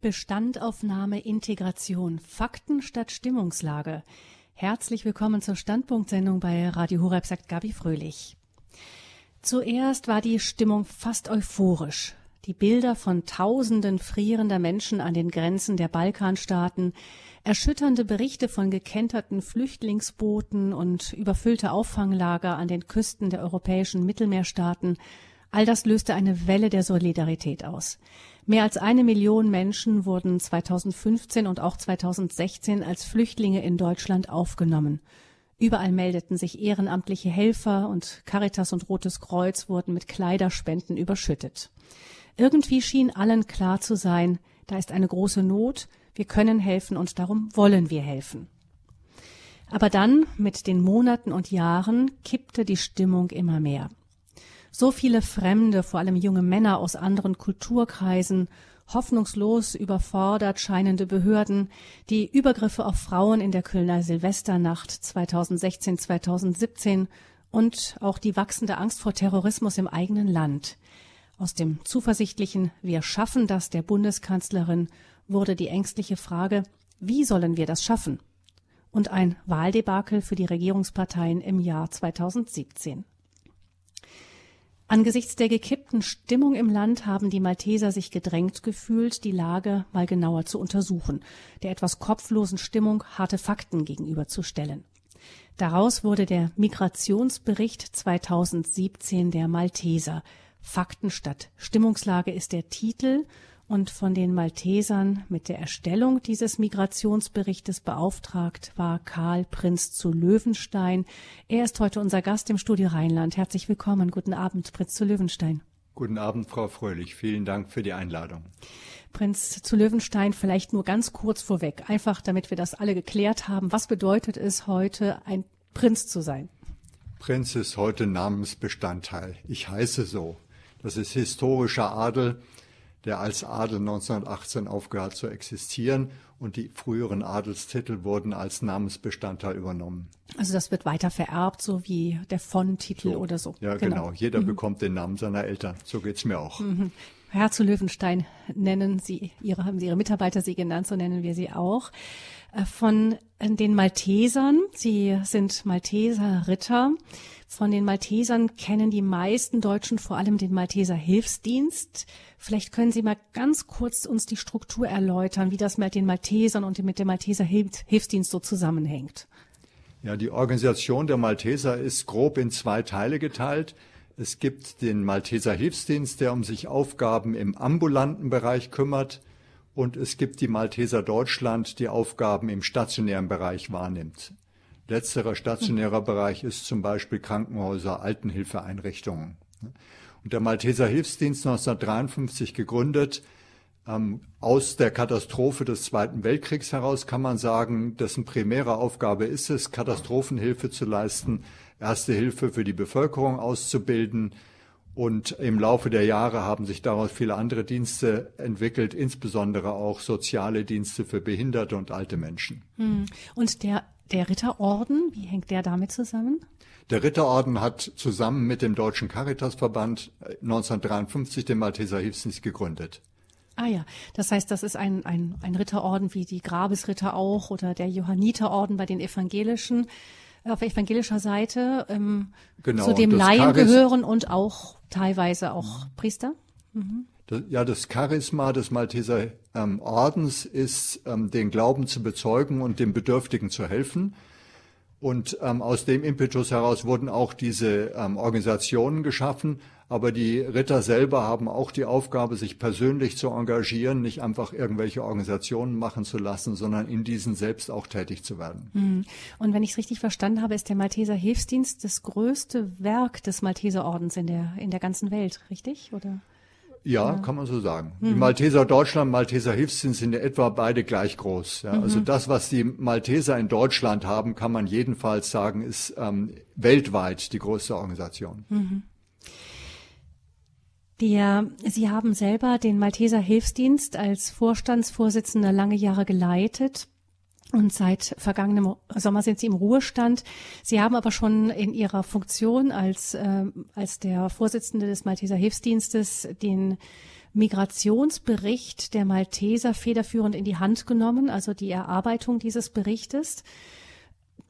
Bestandaufnahme Integration Fakten statt Stimmungslage. Herzlich willkommen zur Standpunktsendung bei Radio Horeb, sagt Gabi Fröhlich. Zuerst war die Stimmung fast euphorisch. Die Bilder von Tausenden frierender Menschen an den Grenzen der Balkanstaaten, erschütternde Berichte von gekenterten Flüchtlingsbooten und überfüllte Auffanglager an den Küsten der europäischen Mittelmeerstaaten, all das löste eine Welle der Solidarität aus. Mehr als eine Million Menschen wurden 2015 und auch 2016 als Flüchtlinge in Deutschland aufgenommen. Überall meldeten sich ehrenamtliche Helfer und Caritas und Rotes Kreuz wurden mit Kleiderspenden überschüttet. Irgendwie schien allen klar zu sein, da ist eine große Not, wir können helfen und darum wollen wir helfen. Aber dann, mit den Monaten und Jahren, kippte die Stimmung immer mehr. So viele Fremde, vor allem junge Männer aus anderen Kulturkreisen, hoffnungslos überfordert scheinende Behörden, die Übergriffe auf Frauen in der Kölner Silvesternacht 2016, 2017 und auch die wachsende Angst vor Terrorismus im eigenen Land. Aus dem zuversichtlichen Wir schaffen das der Bundeskanzlerin wurde die ängstliche Frage, wie sollen wir das schaffen? Und ein Wahldebakel für die Regierungsparteien im Jahr 2017. Angesichts der gekippten Stimmung im Land haben die Malteser sich gedrängt gefühlt, die Lage mal genauer zu untersuchen, der etwas kopflosen Stimmung harte Fakten gegenüberzustellen. Daraus wurde der Migrationsbericht 2017 der Malteser, Fakten statt Stimmungslage ist der Titel und von den Maltesern mit der Erstellung dieses Migrationsberichtes beauftragt war Karl Prinz zu Löwenstein. Er ist heute unser Gast im Studio Rheinland. Herzlich willkommen. Guten Abend, Prinz zu Löwenstein. Guten Abend, Frau Fröhlich. Vielen Dank für die Einladung. Prinz zu Löwenstein, vielleicht nur ganz kurz vorweg, einfach damit wir das alle geklärt haben. Was bedeutet es heute, ein Prinz zu sein? Prinz ist heute Namensbestandteil. Ich heiße so. Das ist historischer Adel, der als Adel 1918 aufgehört zu existieren und die früheren Adelstitel wurden als Namensbestandteil übernommen. Also das wird weiter vererbt, so wie der Von-Titel So. oder so. Ja, genau. Jeder bekommt den Namen seiner Eltern. So geht's mir auch. Herr zu Löwenstein nennen Sie Ihre, haben Sie Ihre Mitarbeiter Sie genannt, so nennen wir Sie auch. Äh, Von den Maltesern, Sie sind Malteser Ritter. Von den Maltesern kennen die meisten Deutschen vor allem den Malteser Hilfsdienst. Vielleicht können Sie mal ganz kurz uns die Struktur erläutern, wie das mit den Maltesern und mit dem Malteser Hilf- Hilfsdienst so zusammenhängt. Ja, die Organisation der Malteser ist grob in zwei Teile geteilt. Es gibt den Malteser Hilfsdienst, der um sich Aufgaben im ambulanten Bereich kümmert. Und es gibt die Malteser Deutschland, die Aufgaben im stationären Bereich wahrnimmt. Letzterer stationärer Bereich ist zum Beispiel Krankenhäuser, Altenhilfeeinrichtungen. Und der Malteser Hilfsdienst 1953 gegründet, ähm, aus der Katastrophe des Zweiten Weltkriegs heraus kann man sagen, dessen primäre Aufgabe ist es, Katastrophenhilfe zu leisten, erste Hilfe für die Bevölkerung auszubilden. Und im Laufe der Jahre haben sich daraus viele andere Dienste entwickelt, insbesondere auch soziale Dienste für behinderte und alte Menschen. Und der, der Ritterorden, wie hängt der damit zusammen? Der Ritterorden hat zusammen mit dem Deutschen Caritasverband äh, 1953 den Malteser Hilfsdienst gegründet. Ah ja, das heißt, das ist ein, ein, ein Ritterorden wie die Grabesritter auch oder der Johanniterorden bei den Evangelischen, äh, auf evangelischer Seite, ähm, Genau, zu dem Laien Charis- gehören und auch teilweise auch Priester. Das, ja, das Charisma des Malteser ähm, Ordens ist, ähm, den Glauben zu bezeugen und dem Bedürftigen zu helfen. Und ähm, aus dem Impetus heraus wurden auch diese ähm, Organisationen geschaffen. Aber die Ritter selber haben auch die Aufgabe, sich persönlich zu engagieren, nicht einfach irgendwelche Organisationen machen zu lassen, sondern in diesen selbst auch tätig zu werden. Und wenn ich es richtig verstanden habe, ist der Malteser Hilfsdienst das größte Werk des Malteserordens in der, in der ganzen Welt, richtig? Oder? Ja, kann man so sagen. Die Malteser Deutschland, Malteser Hilfsdienst sind in etwa beide gleich groß. Ja. Also das, was die Malteser in Deutschland haben, kann man jedenfalls sagen, ist ähm, weltweit die größte Organisation. Der, Sie haben selber den Malteser Hilfsdienst als Vorstandsvorsitzender lange Jahre geleitet. Und seit vergangenem Sommer sind Sie im Ruhestand. Sie haben aber schon in Ihrer Funktion als, äh, als der Vorsitzende des Malteser Hilfsdienstes den Migrationsbericht der Malteser federführend in die Hand genommen, also die Erarbeitung dieses Berichtes.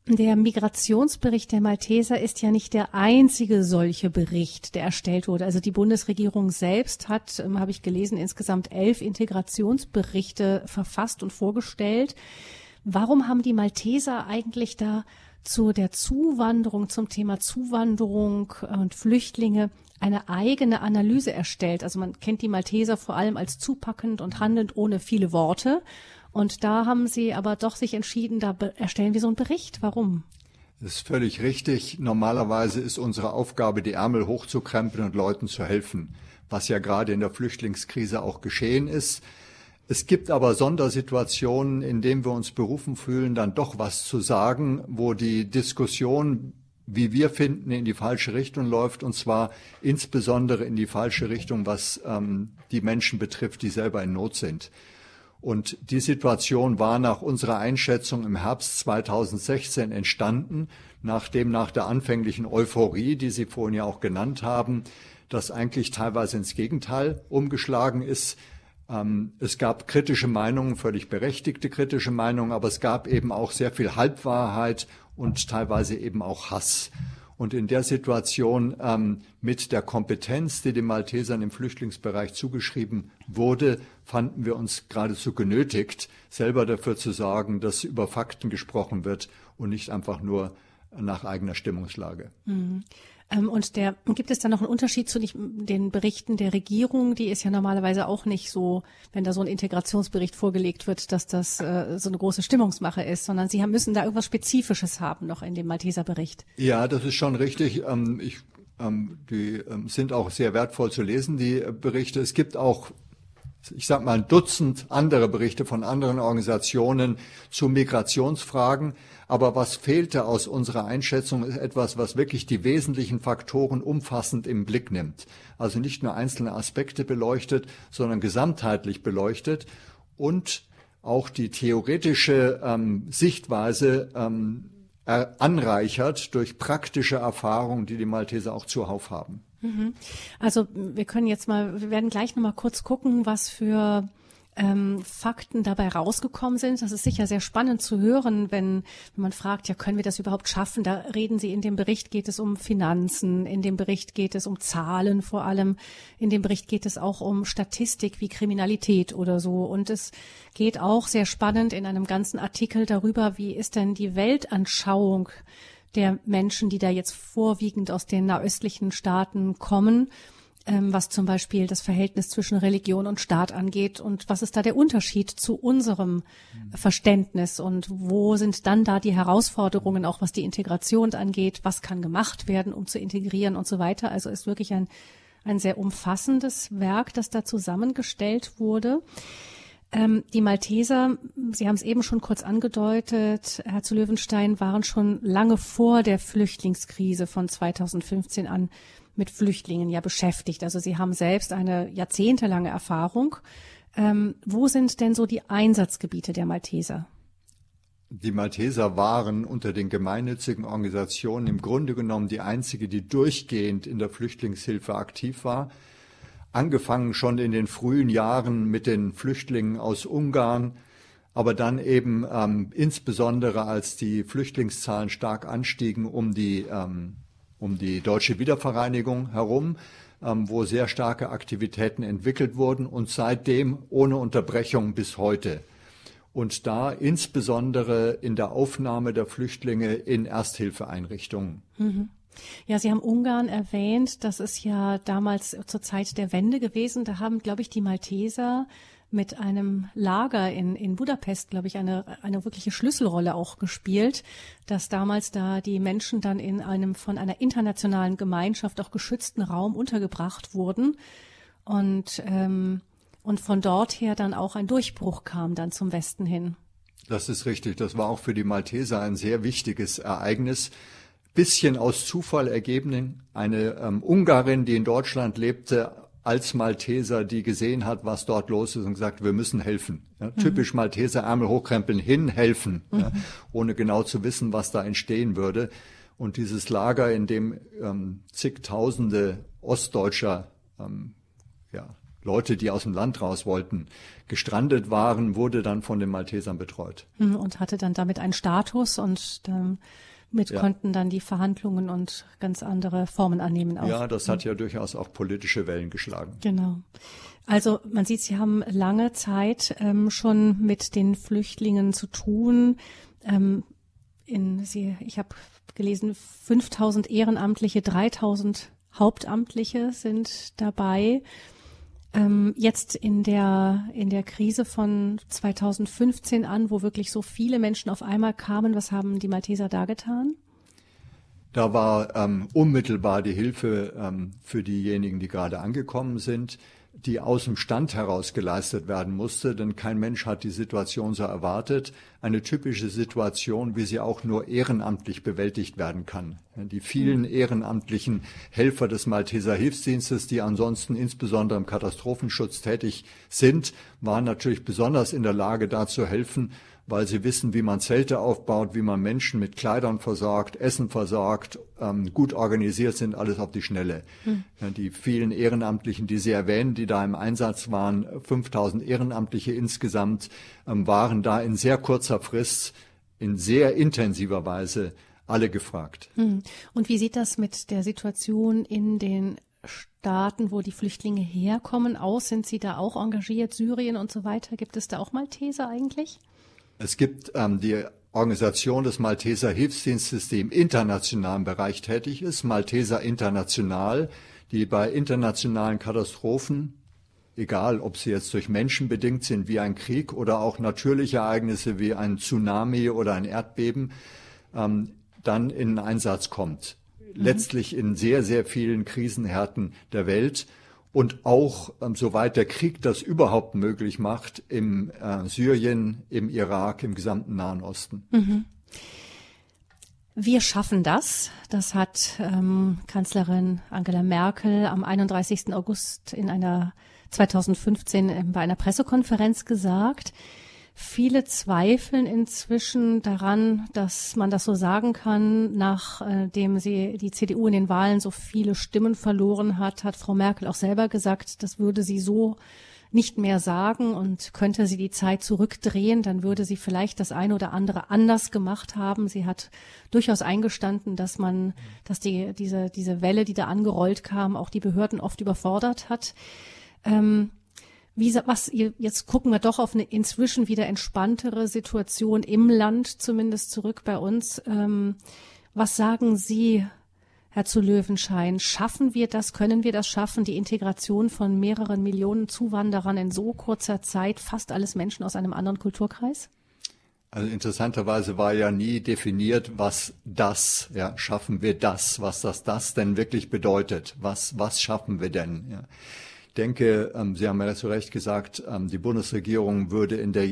Der Migrationsbericht der Malteser ist ja nicht der einzige solche Bericht, der erstellt wurde. Also die Bundesregierung selbst hat, ähm, habe ich gelesen, insgesamt elf Integrationsberichte verfasst und vorgestellt. Warum haben die Malteser eigentlich da zu der Zuwanderung, zum Thema Zuwanderung und Flüchtlinge eine eigene Analyse erstellt. Also man kennt die Malteser vor allem als zupackend und handelnd ohne viele Worte. Und da haben sie aber doch sich entschieden, da erstellen wir so einen Bericht. Warum? Das ist völlig richtig. Normalerweise ist unsere Aufgabe, die Ärmel hochzukrempeln und Leuten zu helfen, was ja gerade in der Flüchtlingskrise auch geschehen ist. Es gibt aber Sondersituationen, in denen wir uns berufen fühlen, dann doch was zu sagen, wo die Diskussion, wie wir finden, in die falsche Richtung läuft, und zwar insbesondere in die falsche Richtung, was ähm, die Menschen betrifft, die selber in Not sind. Und die Situation war nach unserer Einschätzung im Herbst 2016 entstanden, nachdem nach der anfänglichen Euphorie, die Sie vorhin ja auch genannt haben, das eigentlich teilweise ins Gegenteil umgeschlagen ist. Ähm, es gab kritische Meinungen, völlig berechtigte kritische Meinungen, aber es gab eben auch sehr viel Halbwahrheit und teilweise eben auch Hass. Und in der Situation ähm, mit der Kompetenz, die den Maltesern im Flüchtlingsbereich zugeschrieben wurde, fanden wir uns geradezu genötigt, selber dafür zu sorgen, dass über Fakten gesprochen wird und nicht einfach nur nach eigener Stimmungslage. Mhm. Ähm, und der, gibt es da noch einen Unterschied zu den Berichten der Regierung? Die ist ja normalerweise auch nicht so, wenn da so ein Integrationsbericht vorgelegt wird, dass das äh, so eine große Stimmungsmache ist, sondern Sie haben, müssen da irgendwas Spezifisches haben noch in dem Malteser Bericht. Ja, das ist schon richtig. Ähm, ich, ähm, die ähm, sind auch sehr wertvoll zu lesen, die Berichte. Es gibt auch ich sag mal, ein Dutzend andere Berichte von anderen Organisationen zu Migrationsfragen. Aber was fehlte aus unserer Einschätzung ist etwas, was wirklich die wesentlichen Faktoren umfassend im Blick nimmt. Also nicht nur einzelne Aspekte beleuchtet, sondern gesamtheitlich beleuchtet und auch die theoretische ähm, Sichtweise ähm, anreichert durch praktische Erfahrungen, die die Malteser auch zuhauf haben. Mhm. Also wir können jetzt mal, wir werden gleich nochmal kurz gucken, was für ähm, Fakten dabei rausgekommen sind. Das ist sicher sehr spannend zu hören, wenn, wenn man fragt, ja, können wir das überhaupt schaffen? Da reden Sie, in dem Bericht geht es um Finanzen, in dem Bericht geht es um Zahlen vor allem, in dem Bericht geht es auch um Statistik wie Kriminalität oder so. Und es geht auch sehr spannend in einem ganzen Artikel darüber, wie ist denn die Weltanschauung der Menschen, die da jetzt vorwiegend aus den nahöstlichen Staaten kommen, ähm, was zum Beispiel das Verhältnis zwischen Religion und Staat angeht und was ist da der Unterschied zu unserem Verständnis und wo sind dann da die Herausforderungen, auch was die Integration angeht, was kann gemacht werden, um zu integrieren und so weiter. Also ist wirklich ein, ein sehr umfassendes Werk, das da zusammengestellt wurde. Ähm, die Malteser, Sie haben es eben schon kurz angedeutet, Herr zu Löwenstein, waren schon lange vor der Flüchtlingskrise von 2015 an mit Flüchtlingen ja beschäftigt. Also Sie haben selbst eine jahrzehntelange Erfahrung. Ähm, wo sind denn so die Einsatzgebiete der Malteser? Die Malteser waren unter den gemeinnützigen Organisationen im Grunde genommen die einzige, die durchgehend in der Flüchtlingshilfe aktiv war angefangen schon in den frühen Jahren mit den Flüchtlingen aus Ungarn, aber dann eben ähm, insbesondere als die Flüchtlingszahlen stark anstiegen um die, ähm, um die deutsche Wiedervereinigung herum, ähm, wo sehr starke Aktivitäten entwickelt wurden und seitdem ohne Unterbrechung bis heute. Und da insbesondere in der Aufnahme der Flüchtlinge in Ersthilfeeinrichtungen. Mhm. Ja, Sie haben Ungarn erwähnt. Das ist ja damals zur Zeit der Wende gewesen. Da haben, glaube ich, die Malteser mit einem Lager in, in Budapest, glaube ich, eine, eine wirkliche Schlüsselrolle auch gespielt, dass damals da die Menschen dann in einem von einer internationalen Gemeinschaft auch geschützten Raum untergebracht wurden und, ähm, und von dort her dann auch ein Durchbruch kam dann zum Westen hin. Das ist richtig. Das war auch für die Malteser ein sehr wichtiges Ereignis bisschen aus Zufall ergeben. Eine ähm, Ungarin, die in Deutschland lebte, als Malteser, die gesehen hat, was dort los ist und gesagt, wir müssen helfen. Ja, mhm. Typisch Malteser, Ärmel hochkrempeln, hin, helfen, mhm. ja, ohne genau zu wissen, was da entstehen würde. Und dieses Lager, in dem ähm, zigtausende Ostdeutscher ähm, ja, Leute, die aus dem Land raus wollten, gestrandet waren, wurde dann von den Maltesern betreut. Hm, und hatte dann damit einen Status und damit ja. konnten dann die Verhandlungen und ganz andere Formen annehmen. Auch. Ja, das hat ja durchaus auch politische Wellen geschlagen. Genau. Also man sieht, Sie haben lange Zeit ähm, schon mit den Flüchtlingen zu tun. Ähm, in, Sie, ich habe gelesen, 5000 Ehrenamtliche, 3000 Hauptamtliche sind dabei. Ähm, jetzt in der, in der Krise von 2015 an, wo wirklich so viele Menschen auf einmal kamen, was haben die Malteser da getan? Da war ähm, unmittelbar die Hilfe ähm, für diejenigen, die gerade angekommen sind die aus dem Stand heraus geleistet werden musste, denn kein Mensch hat die Situation so erwartet. Eine typische Situation, wie sie auch nur ehrenamtlich bewältigt werden kann. Die vielen ehrenamtlichen Helfer des Malteser Hilfsdienstes, die ansonsten insbesondere im Katastrophenschutz tätig sind, waren natürlich besonders in der Lage, da zu helfen, weil sie wissen, wie man Zelte aufbaut, wie man Menschen mit Kleidern versorgt, Essen versorgt, ähm, gut organisiert sind, alles auf die Schnelle. Hm. Die vielen Ehrenamtlichen, die Sie erwähnen, die da im Einsatz waren, 5000 Ehrenamtliche insgesamt, ähm, waren da in sehr kurzer Frist, in sehr intensiver Weise alle gefragt. Hm. Und wie sieht das mit der Situation in den Staaten, wo die Flüchtlinge herkommen, aus? Sind Sie da auch engagiert? Syrien und so weiter? Gibt es da auch Malteser eigentlich? Es gibt ähm, die Organisation des Malteser Hilfsdienstes, die im internationalen Bereich tätig ist, Malteser International, die bei internationalen Katastrophen, egal ob sie jetzt durch Menschen bedingt sind wie ein Krieg oder auch natürliche Ereignisse wie ein Tsunami oder ein Erdbeben, ähm, dann in Einsatz kommt. Mhm. Letztlich in sehr, sehr vielen Krisenhärten der Welt und auch, ähm, soweit der Krieg das überhaupt möglich macht, im äh, Syrien, im Irak, im gesamten Nahen Osten. Mhm. Wir schaffen das. Das hat ähm, Kanzlerin Angela Merkel am 31. August in einer 2015 äh, bei einer Pressekonferenz gesagt. Viele zweifeln inzwischen daran, dass man das so sagen kann. Nachdem sie die CDU in den Wahlen so viele Stimmen verloren hat, hat Frau Merkel auch selber gesagt, das würde sie so nicht mehr sagen und könnte sie die Zeit zurückdrehen, dann würde sie vielleicht das eine oder andere anders gemacht haben. Sie hat durchaus eingestanden, dass man, dass die, diese, diese Welle, die da angerollt kam, auch die Behörden oft überfordert hat. Ähm, wie, was, jetzt gucken wir doch auf eine inzwischen wieder entspanntere Situation im Land, zumindest zurück bei uns. Ähm, was sagen Sie, Herr zu Löwenschein? Schaffen wir das? Können wir das schaffen? Die Integration von mehreren Millionen Zuwanderern in so kurzer Zeit, fast alles Menschen aus einem anderen Kulturkreis? Also interessanterweise war ja nie definiert, was das, ja, schaffen wir das, was das das denn wirklich bedeutet. Was, was schaffen wir denn? Ja denke, ähm, Sie haben ja zu Recht gesagt, ähm, die Bundesregierung würde in der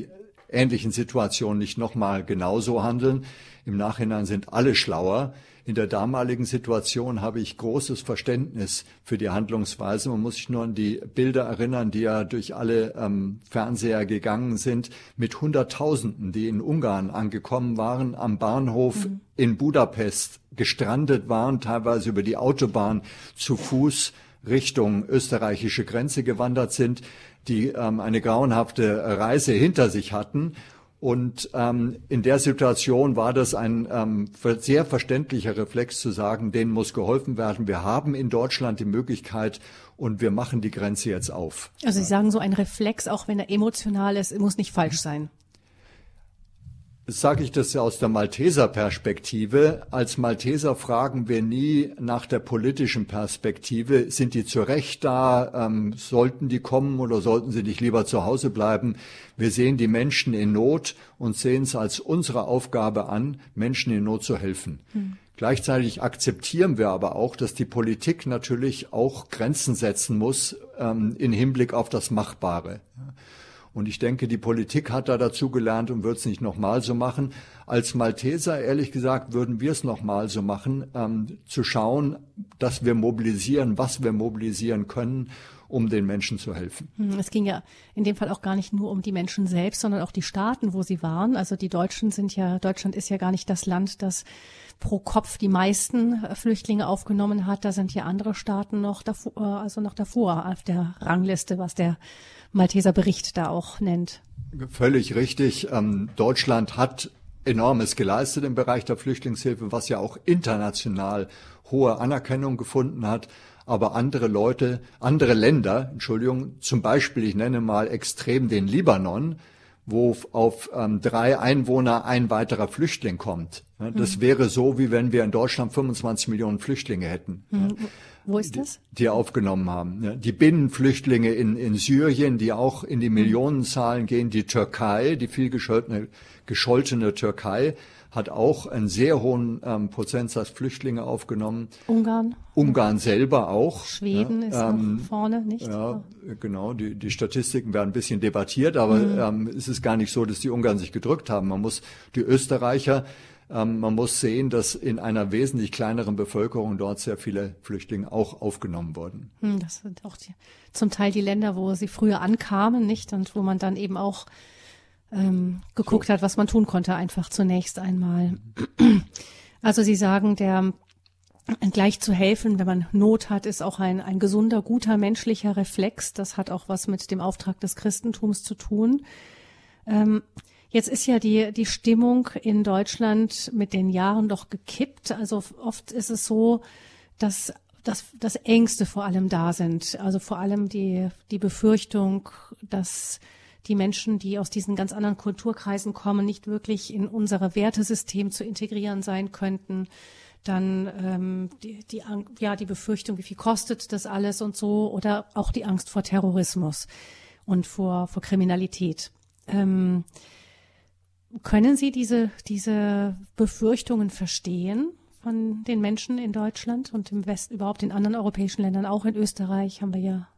ähnlichen Situation nicht nochmal genauso handeln. Im Nachhinein sind alle schlauer. In der damaligen Situation habe ich großes Verständnis für die Handlungsweise. Man muss sich nur an die Bilder erinnern, die ja durch alle ähm, Fernseher gegangen sind, mit Hunderttausenden, die in Ungarn angekommen waren, am Bahnhof mhm. in Budapest gestrandet waren, teilweise über die Autobahn zu Fuß Richtung österreichische Grenze gewandert sind, die ähm, eine grauenhafte Reise hinter sich hatten. Und ähm, in der Situation war das ein ähm, sehr verständlicher Reflex zu sagen, denen muss geholfen werden. Wir haben in Deutschland die Möglichkeit und wir machen die Grenze jetzt auf. Also Sie sagen so ein Reflex, auch wenn er emotional ist, muss nicht falsch sein sage ich das aus der Malteser Perspektive. Als Malteser fragen wir nie nach der politischen Perspektive. Sind die zu Recht da? Ähm, sollten die kommen oder sollten sie nicht lieber zu Hause bleiben? Wir sehen die Menschen in Not und sehen es als unsere Aufgabe an, Menschen in Not zu helfen. Hm. Gleichzeitig akzeptieren wir aber auch, dass die Politik natürlich auch Grenzen setzen muss ähm, in Hinblick auf das Machbare. Und ich denke, die Politik hat da dazu gelernt und wird es nicht nochmal so machen. Als Malteser, ehrlich gesagt, würden wir es nochmal so machen, ähm, zu schauen, dass wir mobilisieren, was wir mobilisieren können um den Menschen zu helfen. Hm, es ging ja in dem Fall auch gar nicht nur um die Menschen selbst, sondern auch die Staaten, wo sie waren. Also die Deutschen sind ja, Deutschland ist ja gar nicht das Land, das pro Kopf die meisten äh, Flüchtlinge aufgenommen hat. Da sind ja andere Staaten noch davor, äh, also noch davor auf der Rangliste, was der Malteser Bericht da auch nennt. Völlig richtig. Ähm, Deutschland hat enormes geleistet im Bereich der Flüchtlingshilfe, was ja auch international hohe Anerkennung gefunden hat. Aber andere Leute, andere Länder, Entschuldigung, zum Beispiel, ich nenne mal extrem den Libanon, wo auf ähm, drei Einwohner ein weiterer Flüchtling kommt. Das mhm. wäre so, wie wenn wir in Deutschland 25 Millionen Flüchtlinge hätten. Mhm. Wo ist das? Die, die aufgenommen haben. Die Binnenflüchtlinge in, in Syrien, die auch in die Millionenzahlen gehen. Die Türkei, die viel gescholtene, gescholtene Türkei, hat auch einen sehr hohen ähm, Prozentsatz Flüchtlinge aufgenommen. Ungarn? Ungarn selber auch. Schweden ja, ist ähm, vorne, nicht? Ja, genau. Die, die Statistiken werden ein bisschen debattiert, aber mhm. ähm, es ist gar nicht so, dass die Ungarn sich gedrückt haben. Man muss die Österreicher ähm, man muss sehen, dass in einer wesentlich kleineren Bevölkerung dort sehr viele Flüchtlinge auch aufgenommen wurden. Hm, das sind auch die, zum Teil die Länder, wo sie früher ankamen, nicht? Und wo man dann eben auch ähm, geguckt so. hat, was man tun konnte, einfach zunächst einmal. Also Sie sagen, der gleich zu helfen, wenn man Not hat, ist auch ein, ein gesunder, guter menschlicher Reflex. Das hat auch was mit dem Auftrag des Christentums zu tun. Ähm, jetzt ist ja die, die Stimmung in Deutschland mit den Jahren doch gekippt. Also oft ist es so, dass dass, dass Ängste vor allem da sind. Also vor allem die, die Befürchtung, dass die Menschen, die aus diesen ganz anderen Kulturkreisen kommen, nicht wirklich in unser Wertesystem zu integrieren sein könnten. Dann ähm, die, die, ja, die Befürchtung, wie viel kostet das alles und so, oder auch die Angst vor Terrorismus und vor, vor Kriminalität. Ähm, können Sie diese, diese Befürchtungen verstehen von den Menschen in Deutschland und im Westen, überhaupt in anderen europäischen Ländern, auch in Österreich haben wir ja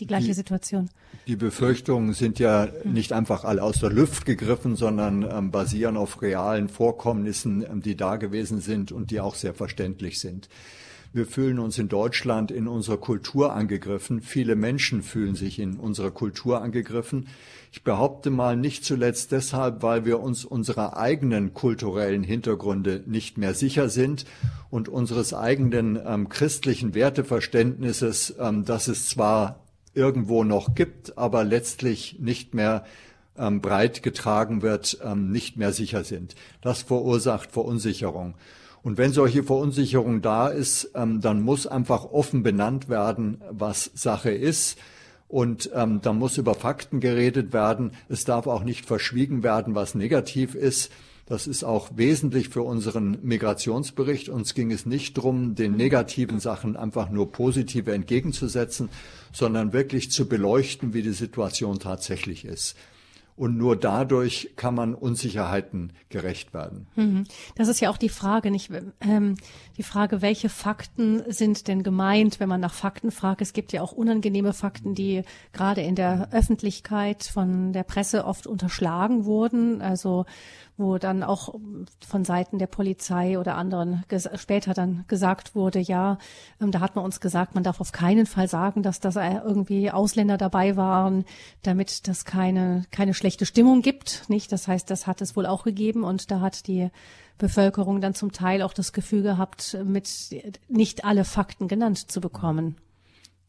die gleiche die, Situation. Die Befürchtungen sind ja nicht einfach alle aus der Luft gegriffen, sondern ähm, basieren auf realen Vorkommnissen, ähm, die da gewesen sind und die auch sehr verständlich sind. Wir fühlen uns in Deutschland in unserer Kultur angegriffen. Viele Menschen fühlen sich in unserer Kultur angegriffen. Ich behaupte mal nicht zuletzt deshalb, weil wir uns unserer eigenen kulturellen Hintergründe nicht mehr sicher sind und unseres eigenen ähm, christlichen Werteverständnisses, ähm, das es zwar irgendwo noch gibt, aber letztlich nicht mehr ähm, breit getragen wird, ähm, nicht mehr sicher sind. Das verursacht Verunsicherung. Und wenn solche Verunsicherung da ist, ähm, dann muss einfach offen benannt werden, was Sache ist. Und ähm, da muss über Fakten geredet werden. Es darf auch nicht verschwiegen werden, was negativ ist. Das ist auch wesentlich für unseren Migrationsbericht. Uns ging es nicht darum, den negativen Sachen einfach nur positive entgegenzusetzen, sondern wirklich zu beleuchten, wie die Situation tatsächlich ist. Und nur dadurch kann man Unsicherheiten gerecht werden. Mhm. Das ist ja auch die Frage, nicht ähm, die Frage, welche Fakten sind denn gemeint, wenn man nach Fakten fragt. Es gibt ja auch unangenehme Fakten, die gerade in der Öffentlichkeit von der Presse oft unterschlagen wurden. Also wo dann auch von Seiten der Polizei oder anderen später dann gesagt wurde, ja, ähm, da hat man uns gesagt, man darf auf keinen Fall sagen, dass das irgendwie Ausländer dabei waren, damit das keine, keine schlechte Stimmung gibt, nicht? Das heißt, das hat es wohl auch gegeben und da hat die Bevölkerung dann zum Teil auch das Gefühl gehabt, mit nicht alle Fakten genannt zu bekommen.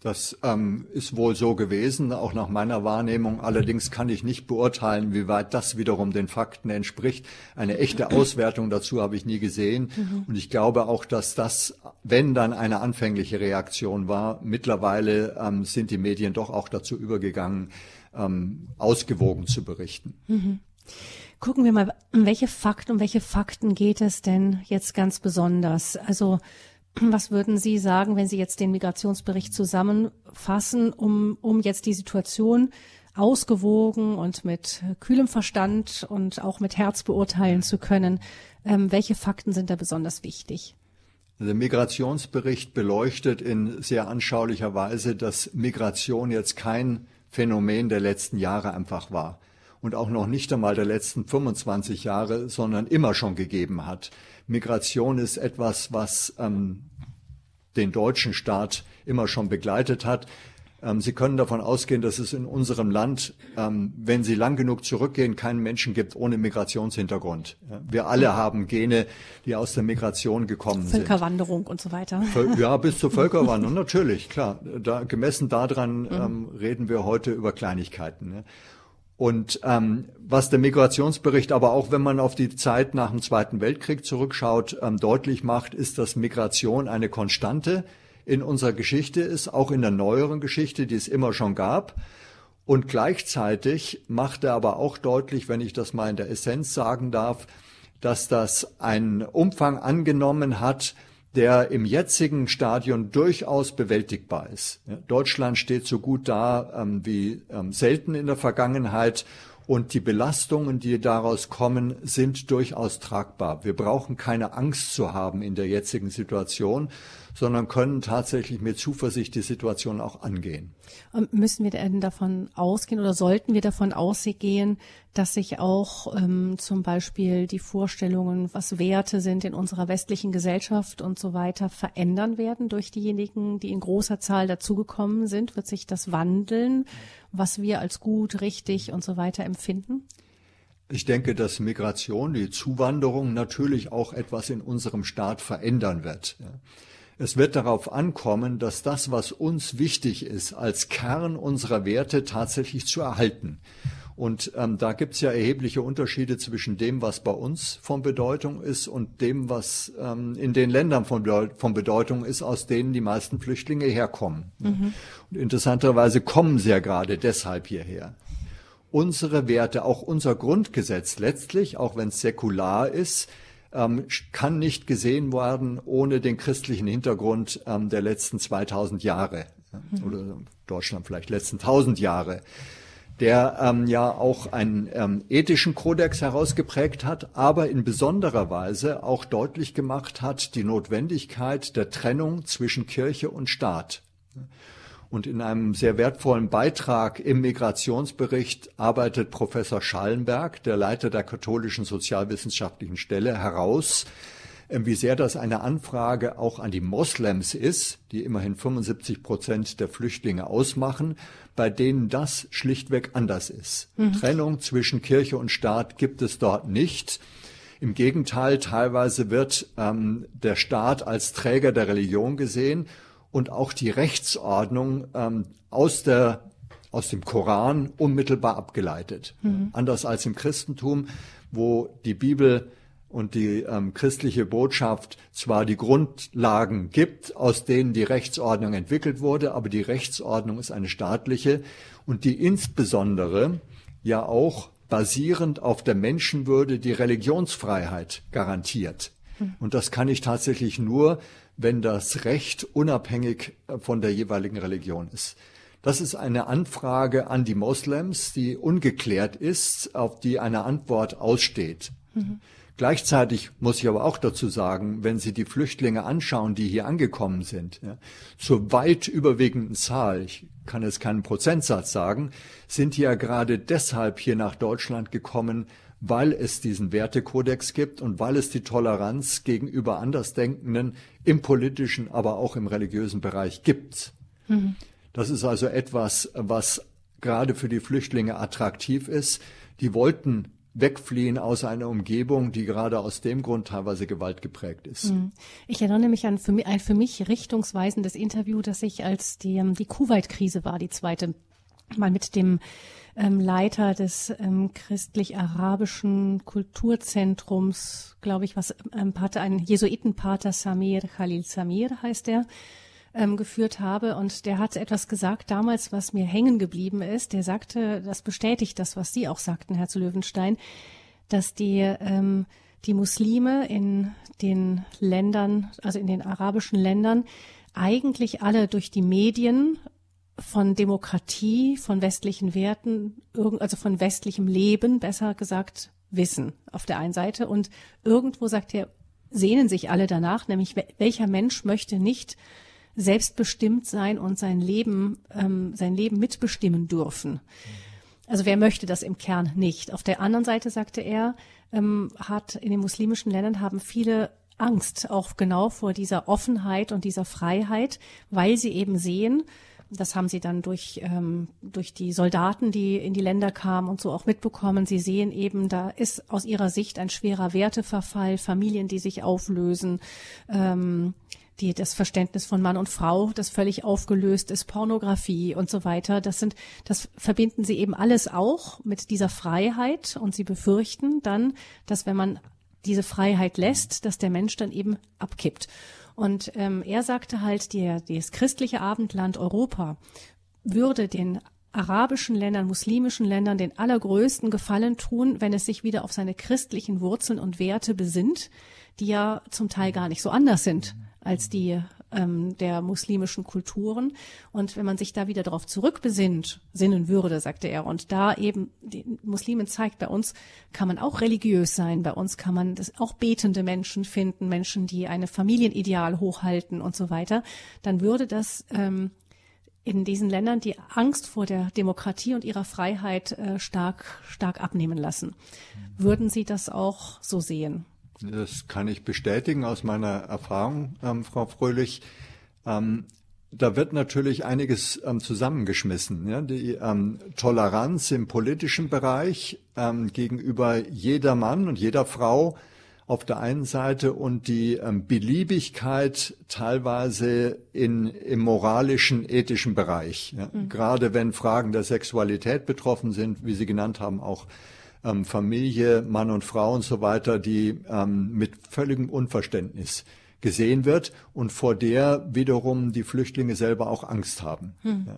Das ähm, ist wohl so gewesen, auch nach meiner Wahrnehmung. Allerdings kann ich nicht beurteilen, wie weit das wiederum den Fakten entspricht. Eine echte Auswertung dazu habe ich nie gesehen. Mhm. Und ich glaube auch, dass das, wenn dann eine anfängliche Reaktion war, mittlerweile ähm, sind die Medien doch auch dazu übergegangen, ähm, ausgewogen zu berichten. Mhm. Gucken wir mal, um welche Fakten, um welche Fakten geht es denn jetzt ganz besonders? Also was würden Sie sagen, wenn Sie jetzt den Migrationsbericht zusammenfassen, um, um jetzt die Situation ausgewogen und mit kühlem Verstand und auch mit Herz beurteilen zu können? Ähm, welche Fakten sind da besonders wichtig? Der Migrationsbericht beleuchtet in sehr anschaulicher Weise, dass Migration jetzt kein Phänomen der letzten Jahre einfach war und auch noch nicht einmal der letzten 25 Jahre, sondern immer schon gegeben hat. Migration ist etwas, was ähm, den deutschen Staat immer schon begleitet hat. Ähm, Sie können davon ausgehen, dass es in unserem Land, ähm, wenn Sie lang genug zurückgehen, keinen Menschen gibt ohne Migrationshintergrund. Wir alle haben Gene, die aus der Migration gekommen sind. Völkerwanderung und so weiter. Ja, bis zur Völkerwanderung, natürlich, klar. Da, gemessen daran mhm. ähm, reden wir heute über Kleinigkeiten. Ne? Und ähm, was der Migrationsbericht aber auch, wenn man auf die Zeit nach dem Zweiten Weltkrieg zurückschaut, ähm, deutlich macht, ist, dass Migration eine Konstante in unserer Geschichte ist, auch in der neueren Geschichte, die es immer schon gab. Und gleichzeitig macht er aber auch deutlich, wenn ich das mal in der Essenz sagen darf, dass das einen Umfang angenommen hat, der im jetzigen Stadion durchaus bewältigbar ist. Deutschland steht so gut da ähm, wie ähm, selten in der Vergangenheit und die Belastungen, die daraus kommen, sind durchaus tragbar. Wir brauchen keine Angst zu haben in der jetzigen Situation, sondern können tatsächlich mit Zuversicht die Situation auch angehen. Und müssen wir denn davon ausgehen oder sollten wir davon ausgehen, dass sich auch ähm, zum Beispiel die Vorstellungen, was Werte sind in unserer westlichen Gesellschaft und so weiter, verändern werden durch diejenigen, die in großer Zahl dazugekommen sind? Wird sich das wandeln, was wir als gut, richtig und so weiter empfinden? Ich denke, dass Migration, die Zuwanderung natürlich auch etwas in unserem Staat verändern wird. Es wird darauf ankommen, dass das, was uns wichtig ist, als Kern unserer Werte tatsächlich zu erhalten. Und ähm, da gibt es ja erhebliche Unterschiede zwischen dem, was bei uns von Bedeutung ist und dem, was ähm, in den Ländern von, von, Bedeutung ist, aus denen die meisten Flüchtlinge herkommen. Mhm. Und interessanterweise kommen sie ja gerade deshalb hierher. Unsere Werte, auch unser Grundgesetz letztlich, auch wenn es säkular ist, ähm, kann nicht gesehen werden ohne den christlichen Hintergrund ähm, der letzten 2000 Jahre mhm. oder Deutschland vielleicht letzten 1000 Jahre, der ähm, ja auch einen ähm, ethischen Kodex herausgeprägt hat, aber in besonderer Weise auch deutlich gemacht hat die Notwendigkeit der Trennung zwischen Kirche und Staat. Und in einem sehr wertvollen Beitrag im Migrationsbericht arbeitet Professor Schallenberg, der Leiter der katholischen sozialwissenschaftlichen Stelle, heraus, ähm, wie sehr das eine Anfrage auch an die Moslems ist, die immerhin 75 Prozent der Flüchtlinge ausmachen, bei denen das schlichtweg anders ist. Mhm. Trennung zwischen Kirche und Staat gibt es dort nicht. Im Gegenteil, teilweise wird ähm, der Staat als Träger der Religion gesehen und auch die Rechtsordnung ähm, aus der aus dem Koran unmittelbar abgeleitet. Mhm. Anders als im Christentum, wo die Bibel und die ähm, christliche Botschaft zwar die Grundlagen gibt, aus denen die Rechtsordnung entwickelt wurde, aber die Rechtsordnung ist eine staatliche und die insbesondere ja auch basierend auf der Menschenwürde die Religionsfreiheit garantiert. Mhm. Und das kann ich tatsächlich nur, wenn das Recht unabhängig äh, von der jeweiligen Religion ist. Das ist eine Anfrage an die Moslems, die ungeklärt ist, auf die eine Antwort aussteht. Mhm. Gleichzeitig muss ich aber auch dazu sagen, wenn Sie die Flüchtlinge anschauen, die hier angekommen sind, ja, zur weit überwiegenden Zahl, ich kann jetzt keinen Prozentsatz sagen, sind ja gerade deshalb hier nach Deutschland gekommen, weil es diesen Wertekodex gibt und weil es die Toleranz gegenüber Andersdenkenden im politischen, aber auch im religiösen Bereich gibt. Mhm. Das ist also etwas, was gerade für die Flüchtlinge attraktiv ist. Die wollten wegfliehen aus einer Umgebung, die gerade aus dem Grund teilweise gewaltgeprägt ist. Mhm. Ich erinnere mich an für mich, ein für mich richtungsweisendes Interview, das ich als die, ähm, die Kuwait-Krise war, die zweite, mal mit dem ähm, Leiter des ähm, christlich-arabischen Kulturzentrums, glaube ich, was ähm, Pater, ein Jesuitenpater Samir Khalil Samir heißt er, ähm, geführt habe. Und der hat etwas gesagt damals, was mir hängen geblieben ist. Der sagte, das bestätigt das, was Sie auch sagten, Herr zu Löwenstein, dass die, ähm, die Muslime in den Ländern, also in den arabischen Ländern, eigentlich alle durch die Medien von Demokratie, von westlichen Werten, also von westlichem Leben, besser gesagt, wissen auf der einen Seite. Und irgendwo sagt er, sehnen sich alle danach, nämlich welcher Mensch möchte nicht selbstbestimmt sein und sein Leben, ähm, sein Leben mitbestimmen dürfen. Also wer möchte das im Kern nicht? Auf der anderen Seite sagte er, ähm, hat in den muslimischen Ländern haben viele Angst auch genau vor dieser Offenheit und dieser Freiheit, weil sie eben sehen, Das haben sie dann durch, ähm, durch die Soldaten, die in die Länder kamen und so auch mitbekommen. Sie sehen eben, da ist aus ihrer Sicht ein schwerer Werteverfall, Familien, die sich auflösen, ähm, die, das Verständnis von Mann und Frau, das völlig aufgelöst ist, Pornografie und so weiter. Das sind, das verbinden sie eben alles auch mit dieser Freiheit und sie befürchten dann, dass wenn man diese Freiheit lässt, dass der Mensch dann eben abkippt. Und ähm, er sagte halt, der, das christliche Abendland Europa würde den arabischen Ländern, muslimischen Ländern den allergrößten Gefallen tun, wenn es sich wieder auf seine christlichen Wurzeln und Werte besinnt, die ja zum Teil gar nicht so anders sind als die ähm, der muslimischen Kulturen. Und wenn man sich da wieder darauf zurückbesinnt, sinnen würde, sagte er, und da eben die Muslimen zeigt, bei uns kann man auch religiös sein, bei uns kann man das auch betende Menschen finden, Menschen, die eine Familienideal hochhalten und so weiter, dann würde das ähm, in diesen Ländern die Angst vor der Demokratie und ihrer Freiheit äh, stark, stark abnehmen lassen. Würden Sie das auch so sehen? Das kann ich bestätigen aus meiner Erfahrung, ähm, Frau Fröhlich. Ähm, da wird natürlich einiges ähm, zusammengeschmissen. Ja? Die ähm, Toleranz im politischen Bereich ähm, gegenüber jeder Mann und jeder Frau auf der einen Seite und die ähm, Beliebigkeit teilweise in, im moralischen, ethischen Bereich. Ja? Mhm. Gerade wenn Fragen der Sexualität betroffen sind, wie Sie genannt haben, auch ähm, Familie, Mann und Frau und so weiter, die ähm, mit völligem Unverständnis gesehen wird und vor der wiederum die Flüchtlinge selber auch Angst haben. Hm. Ja.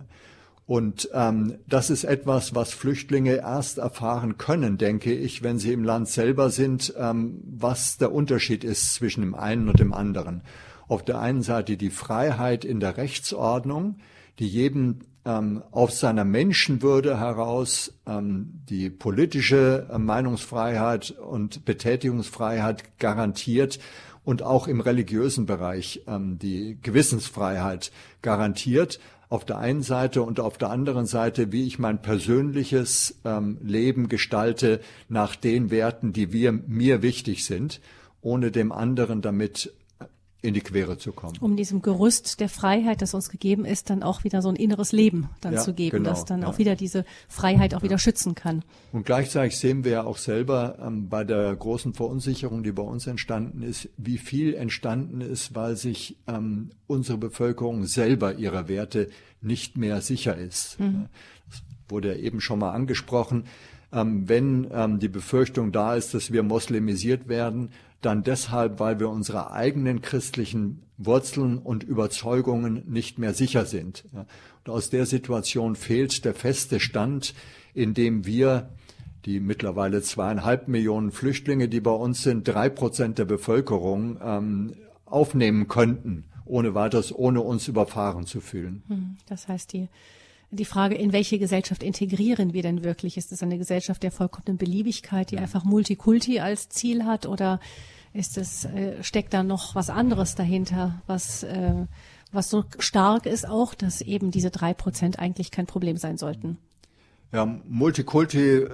Und ähm, das ist etwas, was Flüchtlinge erst erfahren können, denke ich, wenn sie im Land selber sind, ähm, was der Unterschied ist zwischen dem einen und dem anderen. Auf der einen Seite die Freiheit in der Rechtsordnung, die jedem ähm, aus seiner Menschenwürde heraus ähm, die politische äh, Meinungsfreiheit und Betätigungsfreiheit garantiert und auch im religiösen Bereich ähm, die Gewissensfreiheit garantiert. Auf der einen Seite und auf der anderen Seite, wie ich mein persönliches ähm, Leben gestalte nach den Werten, die wir, mir wichtig sind, ohne dem anderen damit in die Quere zu kommen. Um diesem Gerüst der Freiheit, das uns gegeben ist, dann auch wieder so ein inneres Leben dann ja, zu geben, genau, das dann ja. auch wieder diese Freiheit auch ja. wieder schützen kann. Und gleichzeitig sehen wir ja auch selber ähm, bei der großen Verunsicherung, die bei uns entstanden ist, wie viel entstanden ist, weil sich ähm, unsere Bevölkerung selber ihrer Werte nicht mehr sicher ist. Mhm. Das wurde ja eben schon mal angesprochen. Ähm, wenn ähm, die Befürchtung da ist, dass wir moslemisiert werden, dann deshalb, weil wir unsere eigenen christlichen Wurzeln und Überzeugungen nicht mehr sicher sind. Und aus der Situation fehlt der feste Stand, in dem wir die mittlerweile zweieinhalb Millionen Flüchtlinge, die bei uns sind, drei Prozent der Bevölkerung ähm, aufnehmen könnten, ohne weiteres, ohne uns überfahren zu fühlen. Hm, das heißt, die die Frage, in welche Gesellschaft integrieren wir denn wirklich? Ist es eine Gesellschaft der vollkommenen Beliebigkeit, die einfach Multikulti als Ziel hat oder ist es, äh, steckt da noch was anderes dahinter, was, äh, was so stark ist auch, dass eben diese drei Prozent eigentlich kein Problem sein sollten? Ja, Multikulti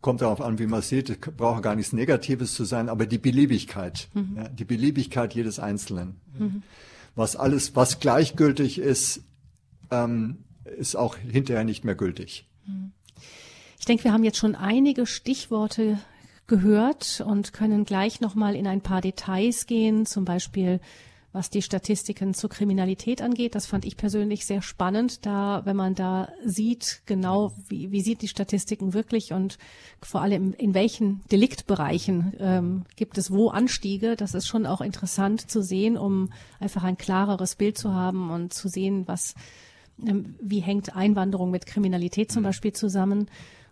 kommt darauf an, wie man sieht, braucht gar nichts Negatives zu sein, aber die Beliebigkeit, mhm. ja, die Beliebigkeit jedes Einzelnen. Mhm. Was alles, was gleichgültig ist, ähm, ist auch hinterher nicht mehr gültig. Ich denke, wir haben jetzt schon einige Stichworte gehört und können gleich nochmal in ein paar Details gehen, zum Beispiel was die Statistiken zur Kriminalität angeht. Das fand ich persönlich sehr spannend, da, wenn man da sieht, genau, wie, wie sieht die Statistiken wirklich und vor allem in welchen Deliktbereichen ähm, gibt es wo Anstiege. Das ist schon auch interessant zu sehen, um einfach ein klareres Bild zu haben und zu sehen, was wie hängt Einwanderung mit Kriminalität zum mhm. Beispiel zusammen?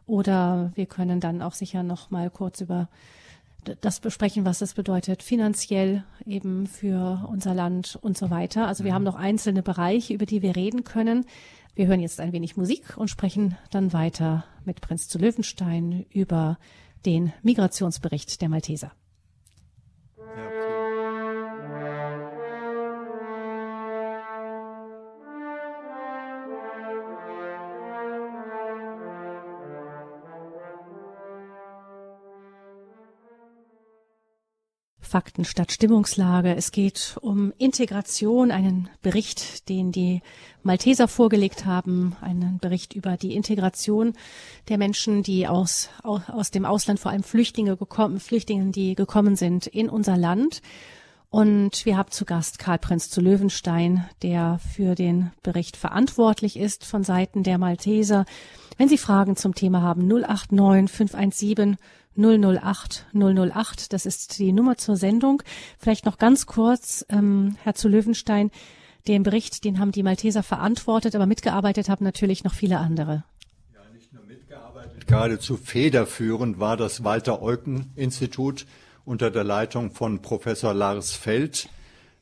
Oder wir können dann auch sicher noch mal kurz über das besprechen, was das bedeutet finanziell eben für unser Land und so weiter. Also wir mhm. haben noch einzelne Bereiche, über die wir reden können. Wir hören jetzt ein wenig Musik und sprechen dann weiter mit Prinz zu Löwenstein über den Migrationsbericht der Malteser. Fakten statt Stimmungslage. Es geht um Integration, einen Bericht, den die Malteser vorgelegt haben, einen Bericht über die Integration der Menschen, die aus, aus dem Ausland, vor allem Flüchtlinge gekommen, Flüchtlinge, die gekommen sind in unser Land. Und wir haben zu Gast Karl Prinz zu Löwenstein, der für den Bericht verantwortlich ist von Seiten der Malteser. Wenn Sie Fragen zum Thema haben, 089 517 008 008. Das ist die Nummer zur Sendung. Vielleicht noch ganz kurz, ähm, Herr zu Löwenstein, den Bericht, den haben die Malteser verantwortet, aber mitgearbeitet haben natürlich noch viele andere. Ja, nicht nur mitgearbeitet, geradezu federführend war das Walter-Eucken-Institut unter der Leitung von Professor Lars Feld.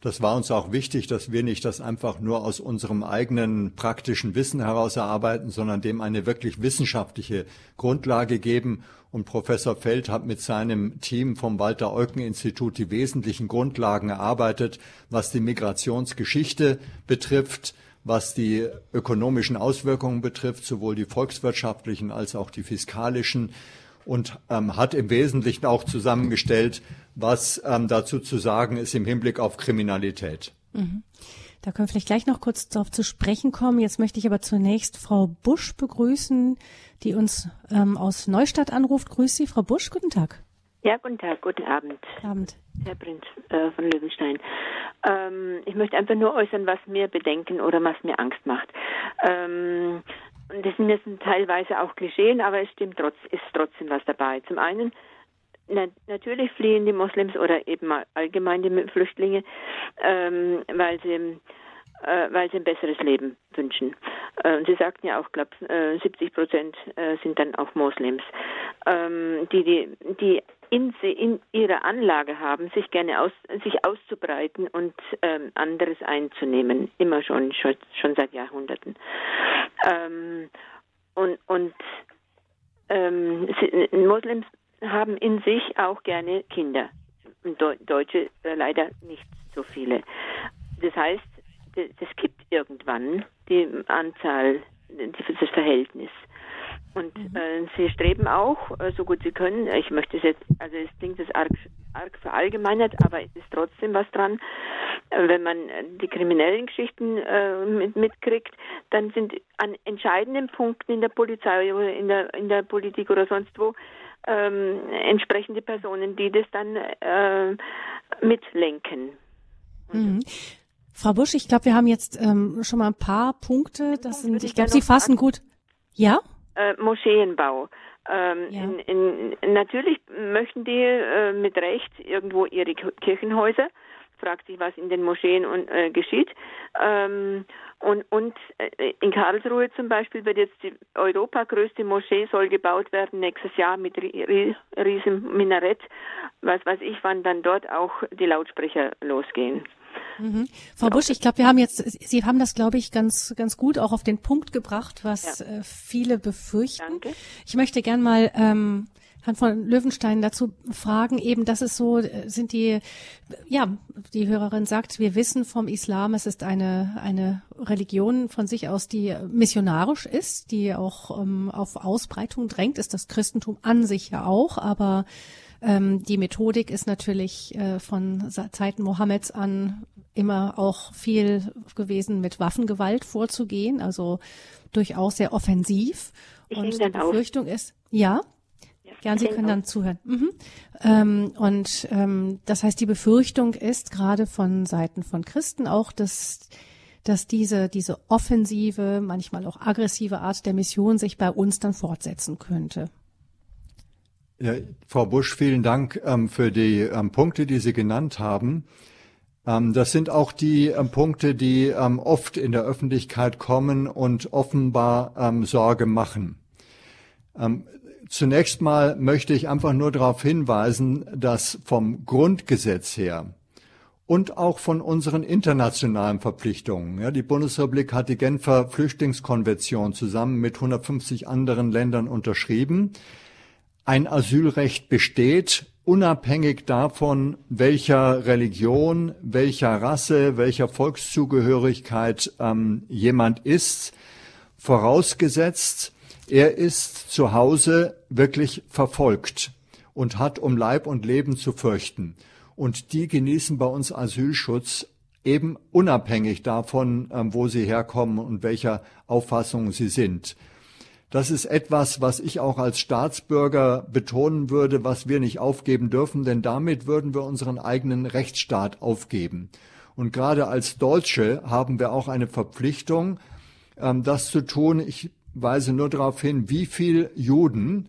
Das war uns auch wichtig, dass wir nicht das einfach nur aus unserem eigenen praktischen Wissen heraus erarbeiten, sondern dem eine wirklich wissenschaftliche Grundlage geben. Und Professor Feld hat mit seinem Team vom Walter-Eucken-Institut die wesentlichen Grundlagen erarbeitet, was die Migrationsgeschichte betrifft, was die ökonomischen Auswirkungen betrifft, sowohl die volkswirtschaftlichen als auch die fiskalischen und ähm, hat im Wesentlichen auch zusammengestellt, was ähm, dazu zu sagen ist im Hinblick auf Kriminalität. Mhm. Da können wir vielleicht gleich noch kurz darauf zu sprechen kommen. Jetzt möchte ich aber zunächst Frau Busch begrüßen, die uns ähm, aus Neustadt anruft. Grüß Sie, Frau Busch. Guten Tag. Ja, guten Tag, guten Abend. Abend. Herr Prinz äh, von Löwenstein. Ähm, ich möchte einfach nur äußern, was mir Bedenken oder was mir Angst macht. Ähm, und das sind teilweise auch Klischeen, aber es stimmt trotz, ist trotzdem was dabei. Zum einen na, natürlich fliehen die Moslems oder eben allgemein die Flüchtlinge, ähm, weil sie äh, weil sie ein besseres Leben wünschen. Äh, und Sie sagten ja auch, glaube äh, 70 Prozent äh, sind dann auch Moslems, ähm, die, die, die in, in ihrer Anlage haben, sich gerne aus, sich auszubreiten und ähm, anderes einzunehmen, immer schon, schon, schon seit Jahrhunderten. Ähm, und und ähm, Moslems haben in sich auch gerne Kinder. Deutsche äh, leider nicht so viele. Das heißt, das kippt irgendwann die Anzahl, das Verhältnis. Und mhm. äh, sie streben auch, äh, so gut sie können, ich möchte es jetzt, also es klingt das arg, arg verallgemeinert, aber es ist trotzdem was dran. Äh, wenn man die kriminellen Geschichten äh, mit, mitkriegt, dann sind an entscheidenden Punkten in der Polizei oder in der, in der Politik oder sonst wo ähm, entsprechende Personen, die das dann äh, mitlenken. Mhm. Frau Busch, ich glaube, wir haben jetzt ähm, schon mal ein paar Punkte. Das sind, ich glaube, Sie fassen gut. Ja? Äh, Moscheenbau. Ähm, ja. in, in, natürlich möchten die äh, mit Recht irgendwo ihre Kirchenhäuser. Fragt sich, was in den Moscheen und, äh, geschieht. Ähm, und und äh, in Karlsruhe zum Beispiel wird jetzt die Europa größte Moschee soll gebaut werden nächstes Jahr mit riesen Minarett. Was weiß ich, wann dann dort auch die Lautsprecher losgehen. Mhm. Frau Busch, ich glaube, wir haben jetzt, Sie haben das, glaube ich, ganz, ganz gut auch auf den Punkt gebracht, was ja. äh, viele befürchten. Danke. Ich möchte gern mal ähm, Herrn von Löwenstein dazu fragen, eben, das ist so, äh, sind die, ja, die Hörerin sagt, wir wissen vom Islam, es ist eine, eine Religion von sich aus, die missionarisch ist, die auch ähm, auf Ausbreitung drängt, ist das Christentum an sich ja auch, aber ähm, die Methodik ist natürlich äh, von Zeiten Mohammeds an immer auch viel gewesen, mit Waffengewalt vorzugehen, also durchaus sehr offensiv. Ich und die Befürchtung auf. ist, ja, gern, Sie können dann zuhören. Mhm. Ähm, und ähm, das heißt, die Befürchtung ist gerade von Seiten von Christen auch, dass dass diese, diese offensive, manchmal auch aggressive Art der Mission sich bei uns dann fortsetzen könnte. Ja, Frau Busch, vielen Dank ähm, für die ähm, Punkte, die Sie genannt haben. Ähm, das sind auch die ähm, Punkte, die ähm, oft in der Öffentlichkeit kommen und offenbar ähm, Sorge machen. zunächst mal möchte ich einfach nur darauf hinweisen, dass vom Grundgesetz her und auch von unseren internationalen Verpflichtungen. Ja, die Bundesrepublik hat die Genfer Flüchtlingskonvention zusammen mit 150 anderen Ländern unterschrieben ein Asylrecht besteht, unabhängig davon, welcher Religion, welcher Rasse, welcher Volkszugehörigkeit ähm, jemand ist, vorausgesetzt, er ist zu Hause wirklich verfolgt und hat um Leib und Leben zu fürchten. und die genießen bei uns Asylschutz eben unabhängig davon, ähm, wo sie herkommen und welcher Auffassung sie sind. Das ist etwas, was ich auch als Staatsbürger betonen würde, was wir nicht aufgeben dürfen, denn damit würden wir unseren eigenen Rechtsstaat aufgeben. Und gerade als Deutsche haben wir auch eine Verpflichtung, ähm, das zu tun. Ich weise nur darauf hin, wie viel Juden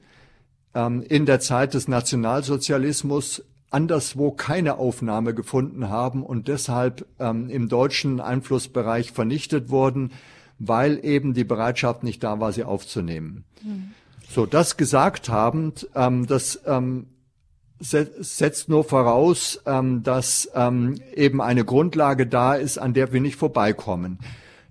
ähm, in der Zeit des Nationalsozialismus anderswo keine Aufnahme gefunden haben und deshalb ähm, im deutschen Einflussbereich vernichtet wurden, weil eben die Bereitschaft nicht da war, sie aufzunehmen. Mhm. So, das gesagt habend, ähm, das ähm, setzt nur voraus, ähm, dass ähm, eben eine Grundlage da ist, an der wir nicht vorbeikommen.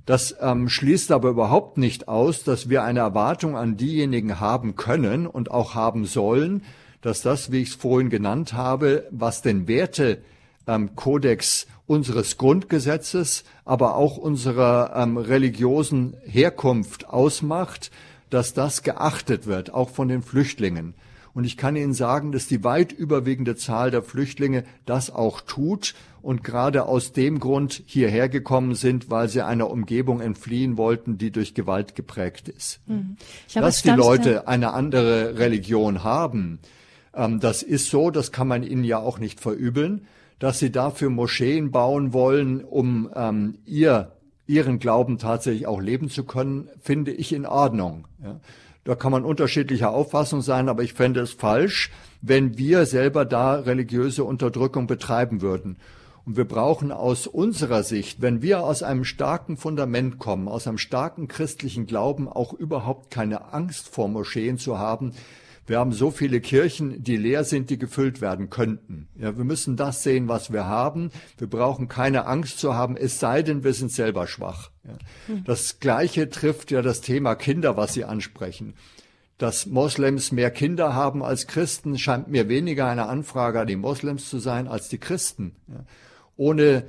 Das ähm, schließt aber überhaupt nicht aus, dass wir eine Erwartung an diejenigen haben können und auch haben sollen, dass das, wie ich es vorhin genannt habe, was den Wertekodex ähm, unseres Grundgesetzes, aber auch unserer ähm, religiösen Herkunft ausmacht, dass das geachtet wird, auch von den Flüchtlingen. Und ich kann Ihnen sagen, dass die weit überwiegende Zahl der Flüchtlinge das auch tut und gerade aus dem Grund hierher gekommen sind, weil sie einer Umgebung entfliehen wollten, die durch Gewalt geprägt ist. Mhm. Glaube, Dass die Leute eine andere Religion haben, ähm, das ist so, das kann man ihnen ja auch nicht verübeln. Dass sie dafür Moscheen bauen wollen, um ähm, ihr, ihren Glauben tatsächlich auch leben zu können, finde ich in Ordnung. Ja. Da kann man unterschiedlicher Auffassung sein, aber ich fände es falsch, wenn wir selber da religiöse Unterdrückung betreiben würden. Und wir brauchen aus unserer Sicht, wenn wir aus einem starken Fundament kommen, aus einem starken christlichen Glauben, auch überhaupt keine Angst vor Moscheen zu haben, wir haben so viele Kirchen, die leer sind, die gefüllt werden könnten. Ja, wir müssen das sehen, was wir haben. Wir brauchen keine Angst zu haben, es sei denn, wir sind selber schwach. Ja. Hm. Das Gleiche trifft ja das Thema Kinder, was Sie ansprechen. Dass Moslems mehr Kinder haben als Christen, scheint mir weniger eine Anfrage an die Moslems zu sein als die Christen. Ja. Ohne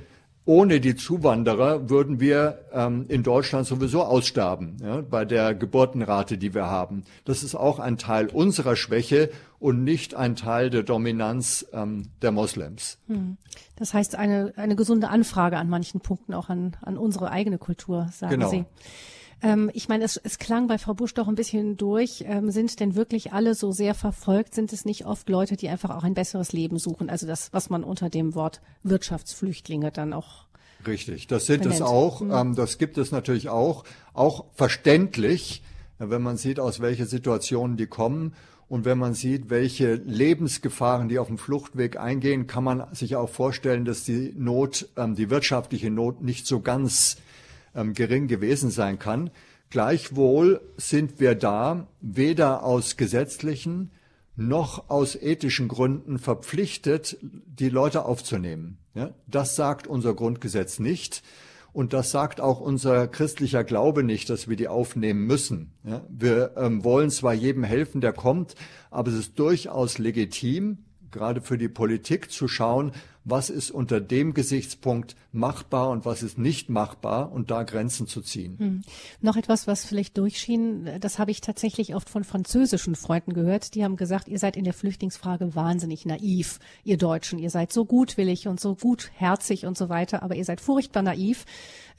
ohne die Zuwanderer würden wir ähm, in Deutschland sowieso aussterben, ja, bei der Geburtenrate, die wir haben. Das ist auch ein Teil unserer Schwäche und nicht ein Teil der Dominanz ähm, der Moslems. Hm. Das heißt, eine, eine gesunde Anfrage an manchen Punkten auch an, an unsere eigene Kultur, sagen genau. Sie. Ähm, ich meine, es, es klang bei Frau Busch doch ein bisschen durch. Ähm, sind denn wirklich alle so sehr verfolgt? Sind es nicht oft Leute, die einfach auch ein besseres Leben suchen? Also das, was man unter dem Wort Wirtschaftsflüchtlinge dann auch Richtig, das sind benennt. es auch. Mhm. Ähm, das gibt es natürlich auch. Auch verständlich, wenn man sieht, aus welcher Situationen die kommen. Und wenn man sieht, welche Lebensgefahren die auf dem Fluchtweg eingehen, kann man sich auch vorstellen, dass die Not, ähm, die wirtschaftliche Not nicht so ganz ähm, gering gewesen sein kann. Gleichwohl sind wir da weder aus gesetzlichen noch aus ethischen Gründen verpflichtet, die Leute aufzunehmen. Ja, das sagt unser Grundgesetz nicht. Und das sagt auch unser christlicher Glaube nicht, dass wir die aufnehmen müssen. Ja, wir ähm, wollen zwar jedem helfen, der kommt, aber es ist durchaus legitim, gerade für die Politik zu schauen, was ist unter dem Gesichtspunkt machbar und was ist nicht machbar und da Grenzen zu ziehen. Hm. Noch etwas, was vielleicht durchschien, das habe ich tatsächlich oft von französischen Freunden gehört. Die haben gesagt, ihr seid in der Flüchtlingsfrage wahnsinnig naiv, ihr Deutschen. Ihr seid so gutwillig und so gutherzig und so weiter, aber ihr seid furchtbar naiv.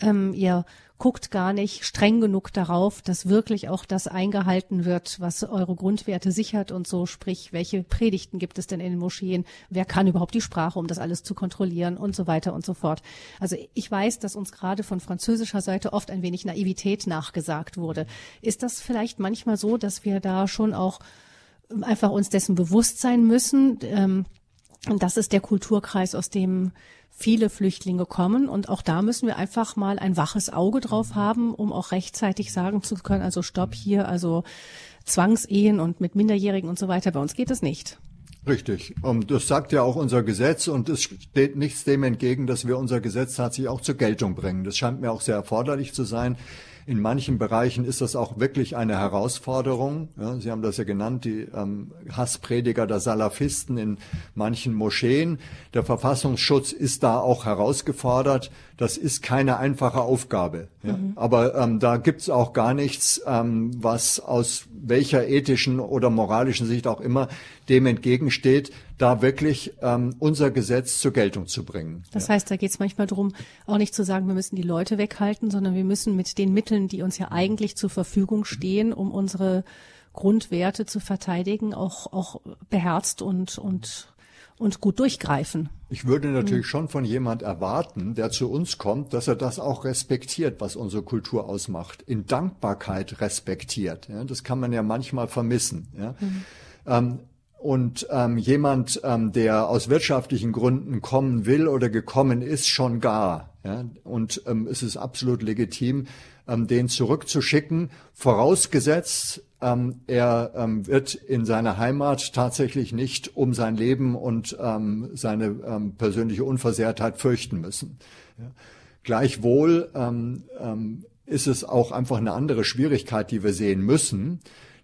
Ähm, ihr guckt gar nicht streng genug darauf, dass wirklich auch das eingehalten wird, was eure Grundwerte sichert und so. Sprich, welche Predigten gibt es denn in den Moscheen? Wer kann überhaupt die Sprache, um das alles zu kontrollieren und so weiter und so fort. Also ich weiß, dass uns gerade von französischer Seite oft ein wenig Naivität nachgesagt wurde. Ist das vielleicht manchmal so, dass wir da schon auch einfach uns dessen bewusst sein müssen? Ähm, und das ist der Kulturkreis, aus dem viele Flüchtlinge kommen. Und auch da müssen wir einfach mal ein waches Auge drauf haben, um auch rechtzeitig sagen zu können, also stopp hier, also Zwangsehen und mit Minderjährigen und so weiter. Bei uns geht es nicht. Richtig. Und das sagt ja auch unser Gesetz und es steht nichts dem entgegen, dass wir unser Gesetz tatsächlich auch zur Geltung bringen. Das scheint mir auch sehr erforderlich zu sein. In manchen Bereichen ist das auch wirklich eine Herausforderung. Ja, Sie haben das ja genannt, die ähm, Hassprediger der Salafisten in manchen Moscheen. Der Verfassungsschutz ist da auch herausgefordert. Das ist keine einfache Aufgabe. Ja. Mhm. Aber ähm, da gibt's auch gar nichts, ähm, was aus welcher ethischen oder moralischen Sicht auch immer dem entgegensteht, da wirklich ähm, unser Gesetz zur Geltung zu bringen. Das ja. heißt, da geht es manchmal darum, auch nicht zu sagen, wir müssen die Leute weghalten, sondern wir müssen mit den Mitteln, die uns ja eigentlich zur Verfügung stehen, um unsere Grundwerte zu verteidigen, auch, auch beherzt und, und und gut durchgreifen. Ich würde natürlich mhm. schon von jemand erwarten, der zu uns kommt, dass er das auch respektiert, was unsere Kultur ausmacht, in Dankbarkeit respektiert. Ja, das kann man ja manchmal vermissen. Ja. Mhm. Ähm, und ähm, jemand, ähm, der aus wirtschaftlichen Gründen kommen will oder gekommen ist, schon gar. Ja? Und ähm, es ist absolut legitim, ähm, den zurückzuschicken, vorausgesetzt, ähm, er ähm, wird in seiner Heimat tatsächlich nicht um sein Leben und ähm, seine ähm, persönliche Unversehrtheit fürchten müssen. Ja. Gleichwohl ähm, ähm, ist es auch einfach eine andere Schwierigkeit, die wir sehen müssen,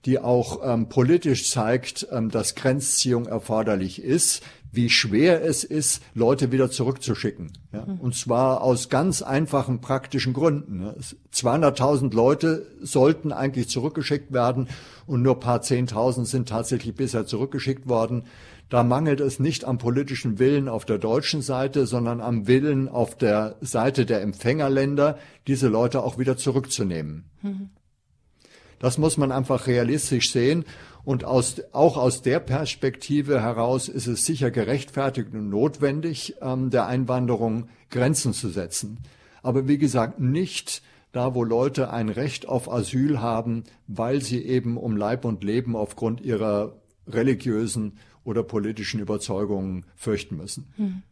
die auch ähm, politisch zeigt, ähm, dass Grenzziehung erforderlich ist, wie schwer es ist, Leute wieder zurückzuschicken. Ja? Mhm. Und zwar aus ganz einfachen praktischen Gründen. 200.000 Leute sollten eigentlich zurückgeschickt werden und nur paar Zehntausend sind tatsächlich bisher zurückgeschickt worden. Da mangelt es nicht am politischen Willen auf der deutschen Seite, sondern am Willen auf der Seite der Empfängerländer, diese Leute auch wieder zurückzunehmen. Mhm. Das muss man einfach realistisch sehen. Und aus, auch aus der Perspektive heraus ist es sicher gerechtfertigt und notwendig, ähm, der Einwanderung Grenzen zu setzen. Aber wie gesagt, nicht da, wo Leute ein Recht auf Asyl haben, weil sie eben um Leib und Leben aufgrund ihrer religiösen oder politischen Überzeugungen fürchten müssen. Hm.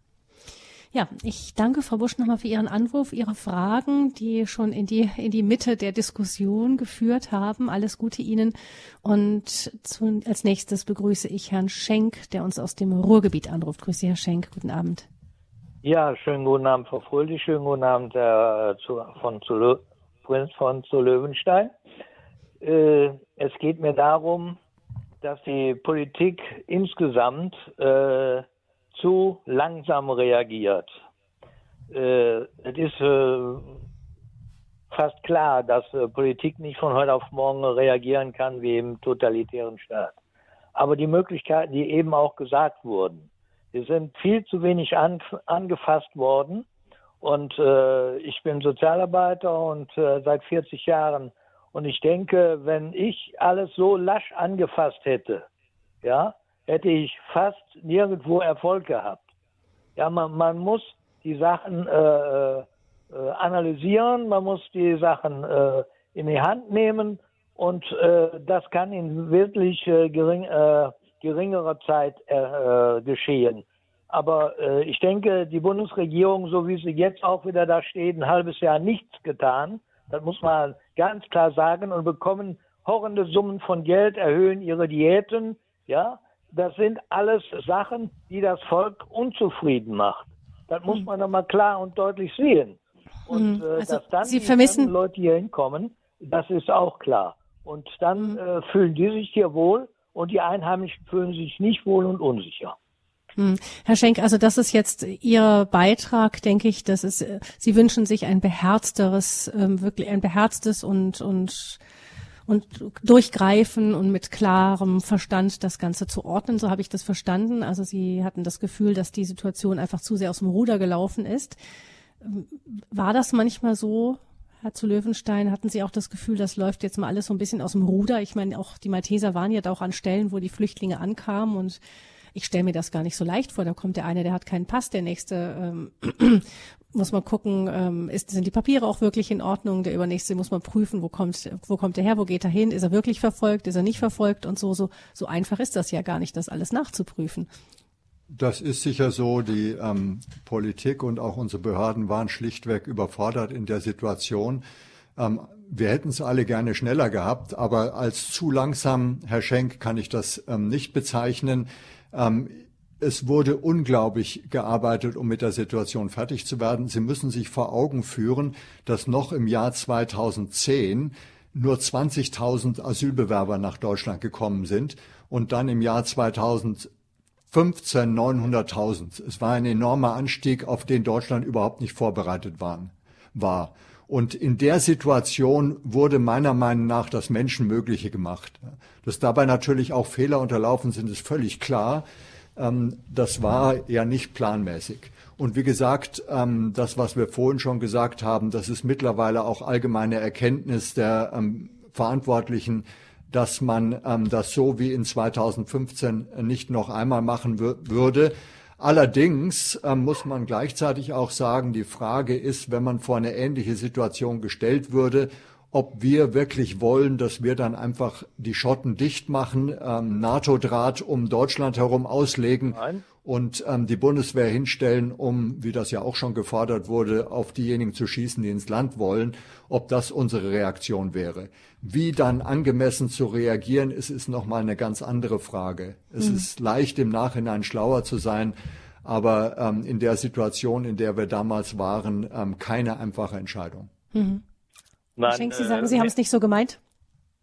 Ja, ich danke Frau Busch nochmal für Ihren Anruf, Ihre Fragen, die schon in die, in die Mitte der Diskussion geführt haben. Alles Gute Ihnen. Und zu, als nächstes begrüße ich Herrn Schenk, der uns aus dem Ruhrgebiet anruft. Grüße Herr Schenk. Guten Abend. Ja, schönen guten Abend, Frau Fröhlich. Schönen guten Abend äh, zu, von, zu, Prinz von zu Löwenstein. Äh, es geht mir darum, dass die Politik insgesamt äh, zu langsam reagiert. Äh, es ist äh, fast klar, dass äh, Politik nicht von heute auf morgen reagieren kann wie im totalitären Staat. Aber die Möglichkeiten, die eben auch gesagt wurden, die sind viel zu wenig an, angefasst worden. Und äh, ich bin Sozialarbeiter und äh, seit 40 Jahren. Und ich denke, wenn ich alles so lasch angefasst hätte, ja, hätte ich fast nirgendwo Erfolg gehabt. Ja, man, man muss die Sachen äh, äh, analysieren, man muss die Sachen äh, in die Hand nehmen und äh, das kann in wirklich äh, gering, äh, geringerer Zeit geschehen. Aber ich denke, die Bundesregierung, so wie sie jetzt auch wieder da steht, ein halbes Jahr nichts getan. Das muss man ganz klar sagen und bekommen horrende Summen von Geld, erhöhen ihre Diäten, ja, das sind alles Sachen, die das Volk unzufrieden macht. Das muss hm. man nochmal klar und deutlich sehen. Und hm. äh, also, dass dann Sie die vermissen Leute hier hinkommen, das ist auch klar. Und dann mhm. äh, fühlen die sich hier wohl und die Einheimischen fühlen sich nicht wohl und unsicher. Hm. Herr Schenk, also das ist jetzt Ihr Beitrag, denke ich. Das ist, äh, Sie wünschen sich ein beherzteres, ähm, wirklich ein beherztes und und und durchgreifen und mit klarem Verstand das Ganze zu ordnen. So habe ich das verstanden. Also Sie hatten das Gefühl, dass die Situation einfach zu sehr aus dem Ruder gelaufen ist. War das manchmal so, Herr zu Löwenstein? Hatten Sie auch das Gefühl, das läuft jetzt mal alles so ein bisschen aus dem Ruder? Ich meine, auch die Malteser waren ja da auch an Stellen, wo die Flüchtlinge ankamen und ich stelle mir das gar nicht so leicht vor. Da kommt der eine, der hat keinen Pass, der nächste ähm, muss man gucken, ähm, ist, sind die Papiere auch wirklich in Ordnung? Der übernächste muss man prüfen, wo kommt, wo kommt der her, wo geht er hin? Ist er wirklich verfolgt? Ist er nicht verfolgt? Und so, so, so einfach ist das ja gar nicht, das alles nachzuprüfen. Das ist sicher so. Die ähm, Politik und auch unsere Behörden waren schlichtweg überfordert in der Situation. Ähm, wir hätten es alle gerne schneller gehabt, aber als zu langsam, Herr Schenk, kann ich das ähm, nicht bezeichnen. Es wurde unglaublich gearbeitet, um mit der Situation fertig zu werden. Sie müssen sich vor Augen führen, dass noch im Jahr 2010 nur 20.000 Asylbewerber nach Deutschland gekommen sind und dann im Jahr 2015 900.000. Es war ein enormer Anstieg, auf den Deutschland überhaupt nicht vorbereitet waren, war. Und in der Situation wurde meiner Meinung nach das Menschenmögliche gemacht. Dass dabei natürlich auch Fehler unterlaufen sind, ist völlig klar. Ähm, das war ja nicht planmäßig. Und wie gesagt, ähm, das, was wir vorhin schon gesagt haben, das ist mittlerweile auch allgemeine Erkenntnis der ähm, Verantwortlichen, dass man das so wie in 2015 nicht noch einmal machen würde. Allerdings muss man gleichzeitig auch sagen, die Frage ist, wenn man vor eine ähnliche Situation gestellt würde, ob wir wirklich wollen, dass wir dann einfach die Schotten dicht machen, ähm, NATO-Draht um Deutschland herum auslegen Nein. und ähm, die Bundeswehr hinstellen, um, wie das ja auch schon gefordert wurde, auf diejenigen zu schießen, die ins Land wollen, ob das unsere Reaktion wäre. Wie dann angemessen zu reagieren ist, ist nochmal eine ganz andere Frage. Es mhm. ist leicht im Nachhinein schlauer zu sein, aber ähm, in der Situation, in der wir damals waren, ähm, keine einfache Entscheidung. Mhm. Nein, Schenk, Sie sagen, äh, Sie haben es nicht so gemeint?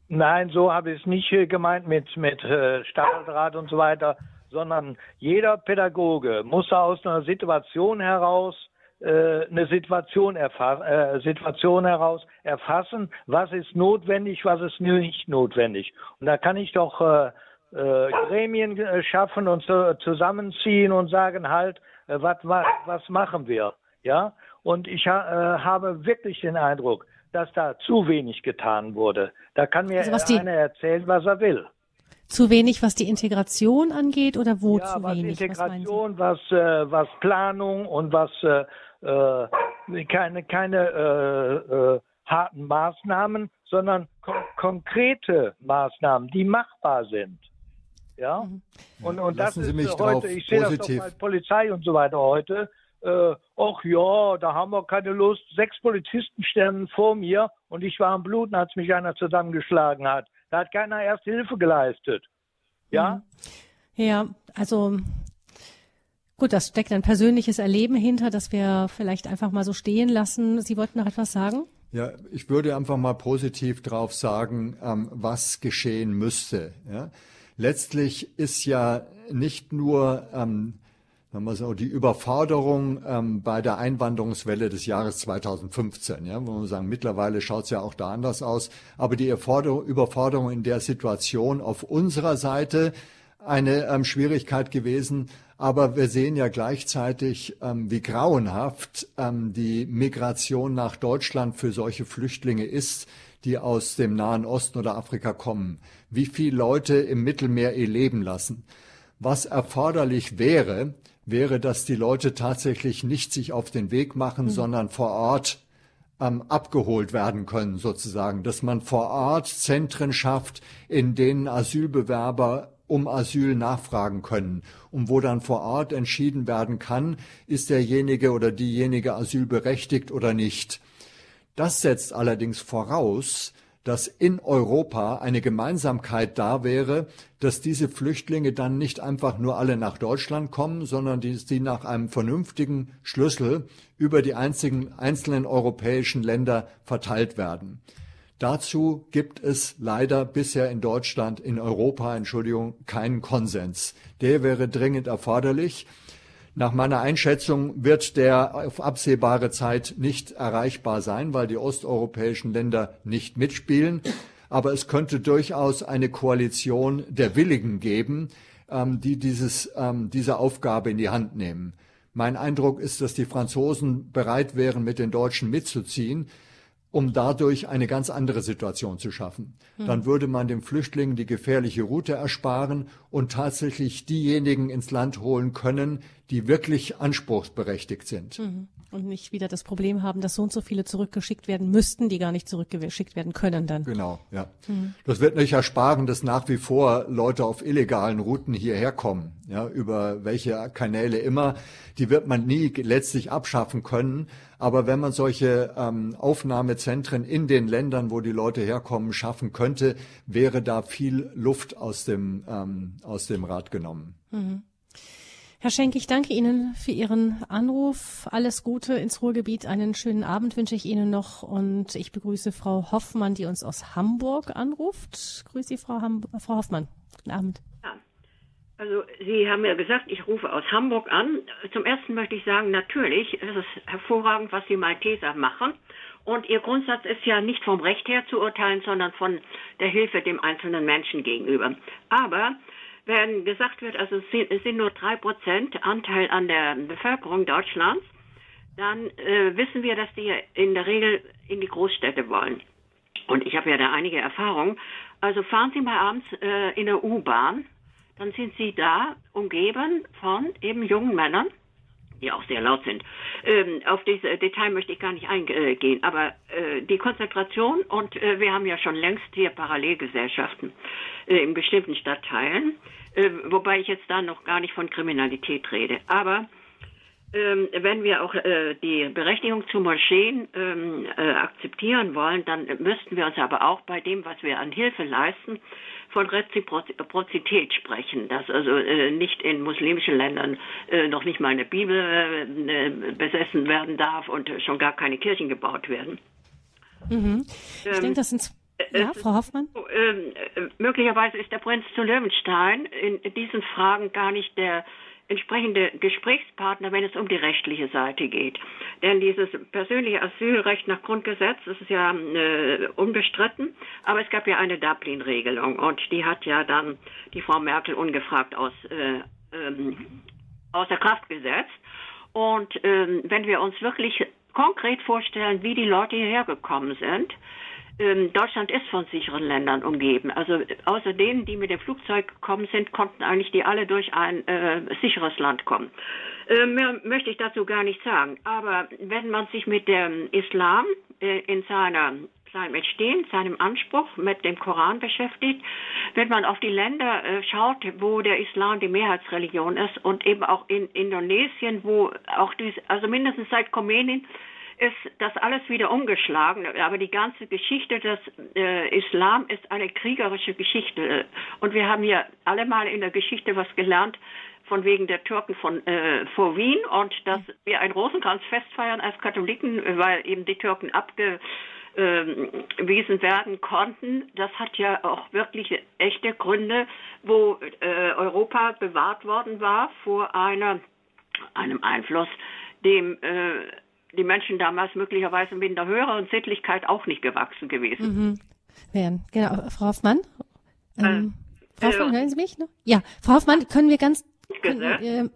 Nein, so habe ich es nicht äh, gemeint mit, mit äh, Stacheldraht und so weiter, sondern jeder Pädagoge muss aus einer Situation heraus eine Situation, äh, Situation heraus erfassen, was ist notwendig, was ist nicht notwendig. Und da kann ich doch äh, äh, Gremien schaffen und so, zusammenziehen und sagen halt, was, was, was machen wir? Ja, und ich ha, habe wirklich den Eindruck, dass da zu wenig getan wurde. Da kann mir also einer erzählen, was er will. Zu wenig, was die Integration angeht oder wo ja, zu was wenig? Integration, was, äh, was Planung und was äh, äh, keine, keine äh, äh, harten Maßnahmen, sondern kon konkrete Maßnahmen, die machbar sind. Ja, mhm. und, und das ist heute, ich sehe das doch bei Polizei und so weiter heute, äh, ach ja, da haben wir keine Lust. Sechs Polizisten standen vor mir und ich war am Bluten, als mich einer zusammengeschlagen hat. Da hat keiner erst Hilfe geleistet. Ja? Mhm. Ja, also gut, das steckt ein persönliches Erleben hinter, das wir vielleicht einfach mal so stehen lassen. Sie wollten noch etwas sagen? Ja, ich würde einfach mal positiv drauf sagen, ähm, was geschehen müsste. Ja? Letztlich ist ja nicht nur ähm, sagen wir so, die Überforderung ähm, bei der Einwanderungswelle des Jahres 2015. Ja, wo man sagen, mittlerweile schaut es ja auch da anders aus. Aber die Überforderung in der Situation auf unserer Seite eine ähm, Schwierigkeit gewesen. Aber wir sehen ja gleichzeitig, ähm, wie grauenhaft ähm, die Migration nach Deutschland für solche Flüchtlinge ist, die aus dem Nahen Osten oder Afrika kommen. Wie viele Leute im Mittelmeer ihr Leben lassen. Was erforderlich wäre, wäre, dass die Leute tatsächlich nicht sich auf den Weg machen, mhm. sondern vor Ort ähm, abgeholt werden können, sozusagen. Dass man vor Ort Zentren schafft, in denen Asylbewerber um Asyl nachfragen können und wo dann vor Ort entschieden werden kann, ist derjenige oder diejenige asylberechtigt oder nicht. Das setzt allerdings voraus, dass in Europa eine Gemeinsamkeit da wäre, dass diese Flüchtlinge dann nicht einfach nur alle nach Deutschland kommen, sondern dass die nach einem vernünftigen Schlüssel über die einzigen, einzelnen europäischen Länder verteilt werden. Dazu gibt es leider bisher in Deutschland, in Europa, Entschuldigung, keinen Konsens. Der wäre dringend erforderlich. Nach meiner Einschätzung wird der auf absehbare Zeit nicht erreichbar sein, weil die osteuropäischen Länder nicht mitspielen. Aber es könnte durchaus eine Koalition der Willigen geben, ähm, die dieses, ähm, diese Aufgabe in die Hand nehmen. Mein Eindruck ist, dass die Franzosen bereit wären, mit den Deutschen mitzuziehen um dadurch eine ganz andere Situation zu schaffen. Hm. Dann würde man den Flüchtlingen die gefährliche Route ersparen und tatsächlich diejenigen ins Land holen können, die wirklich anspruchsberechtigt sind. Mhm. Und nicht wieder das Problem haben, dass so und so viele zurückgeschickt werden müssten, die gar nicht zurückgeschickt werden können dann. Genau, ja. Mhm. Das wird nicht ersparen, dass nach wie vor Leute auf illegalen Routen hierher kommen, ja, über welche Kanäle immer. Die wird man nie letztlich abschaffen können. Aber wenn man solche ähm, Aufnahmezentren in den Ländern, wo die Leute herkommen, schaffen könnte, wäre da viel Luft aus dem, ähm, aus dem Rad genommen. Mhm. Herr Schenk, ich danke Ihnen für Ihren Anruf. Alles Gute ins Ruhrgebiet. Einen schönen Abend wünsche ich Ihnen noch. Und ich begrüße Frau Hoffmann, die uns aus Hamburg anruft. Grüße Sie, Frau, Ham Frau Hoffmann. Guten Abend. Ja. Also Sie haben ja gesagt, ich rufe aus Hamburg an. Zum ersten möchte ich sagen, natürlich ist es hervorragend, was die Malteser machen. Und Ihr Grundsatz ist ja nicht vom Recht her zu urteilen, sondern von der Hilfe dem einzelnen Menschen gegenüber. Aber wenn gesagt wird, also es sind nur drei Prozent Anteil an der Bevölkerung Deutschlands, dann äh, wissen wir, dass die in der Regel in die Großstädte wollen. Und ich habe ja da einige Erfahrungen. Also fahren Sie mal abends äh, in der U-Bahn dann sind sie da umgeben von eben jungen Männern, die auch sehr laut sind. Ähm, auf dieses Detail möchte ich gar nicht eingehen, aber äh, die Konzentration und äh, wir haben ja schon längst hier Parallelgesellschaften äh, in bestimmten Stadtteilen, äh, wobei ich jetzt da noch gar nicht von Kriminalität rede. Aber ähm, wenn wir auch äh, die Berechtigung zu Moscheen ähm, äh, akzeptieren wollen, dann müssten wir uns aber auch bei dem, was wir an Hilfe leisten, von Reziprozität sprechen, dass also äh, nicht in muslimischen Ländern äh, noch nicht mal eine Bibel äh, besessen werden darf und schon gar keine Kirchen gebaut werden. Mhm. Ich ähm, denke, das sind ja, Frau Hoffmann? Ähm, äh, möglicherweise ist der Prinz zu Löwenstein in diesen Fragen gar nicht der entsprechende Gesprächspartner, wenn es um die rechtliche Seite geht. Denn dieses persönliche Asylrecht nach Grundgesetz, das ist ja äh, unbestritten, aber es gab ja eine Dublin-Regelung und die hat ja dann die Frau Merkel ungefragt aus, äh, ähm, außer Kraft gesetzt. Und ähm, wenn wir uns wirklich konkret vorstellen, wie die Leute hierher gekommen sind, Deutschland ist von sicheren Ländern umgeben. Also außer denen, die mit dem Flugzeug gekommen sind, konnten eigentlich die alle durch ein äh, sicheres Land kommen. Äh, mehr möchte ich dazu gar nicht sagen. Aber wenn man sich mit dem Islam äh, in seiner seinem Entstehen, seinem Anspruch mit dem Koran beschäftigt. Wenn man auf die Länder äh, schaut, wo der Islam die Mehrheitsreligion ist und eben auch in Indonesien, wo auch dies, also mindestens seit Khomeini ist das alles wieder umgeschlagen, aber die ganze Geschichte des äh, Islam ist eine kriegerische Geschichte. Und wir haben hier alle mal in der Geschichte was gelernt von wegen der Türken von äh, vor Wien und dass wir ein Rosenkranzfest feiern als Katholiken, weil eben die Türken abgewiesen werden konnten. Das hat ja auch wirklich echte Gründe, wo äh, Europa bewahrt worden war vor einer, einem Einfluss, dem äh, die Menschen damals möglicherweise mit der höheren Sittlichkeit auch nicht gewachsen gewesen. Mhm. Wären. Genau, Frau Hoffmann. Ähm, äh, Frau Hoffmann, äh, hören Sie mich noch? Ja, Frau Hoffmann, können wir ganz können, äh,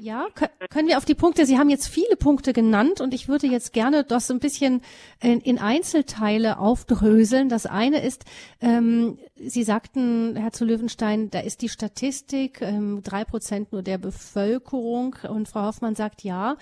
ja, können wir auf die Punkte, Sie haben jetzt viele Punkte genannt und ich würde jetzt gerne das so ein bisschen in, in Einzelteile aufdröseln. Das eine ist, ähm, Sie sagten, Herr zu Löwenstein, da ist die Statistik, ähm, drei ähm, Prozent nur der Bevölkerung und Frau Hoffmann sagt ja.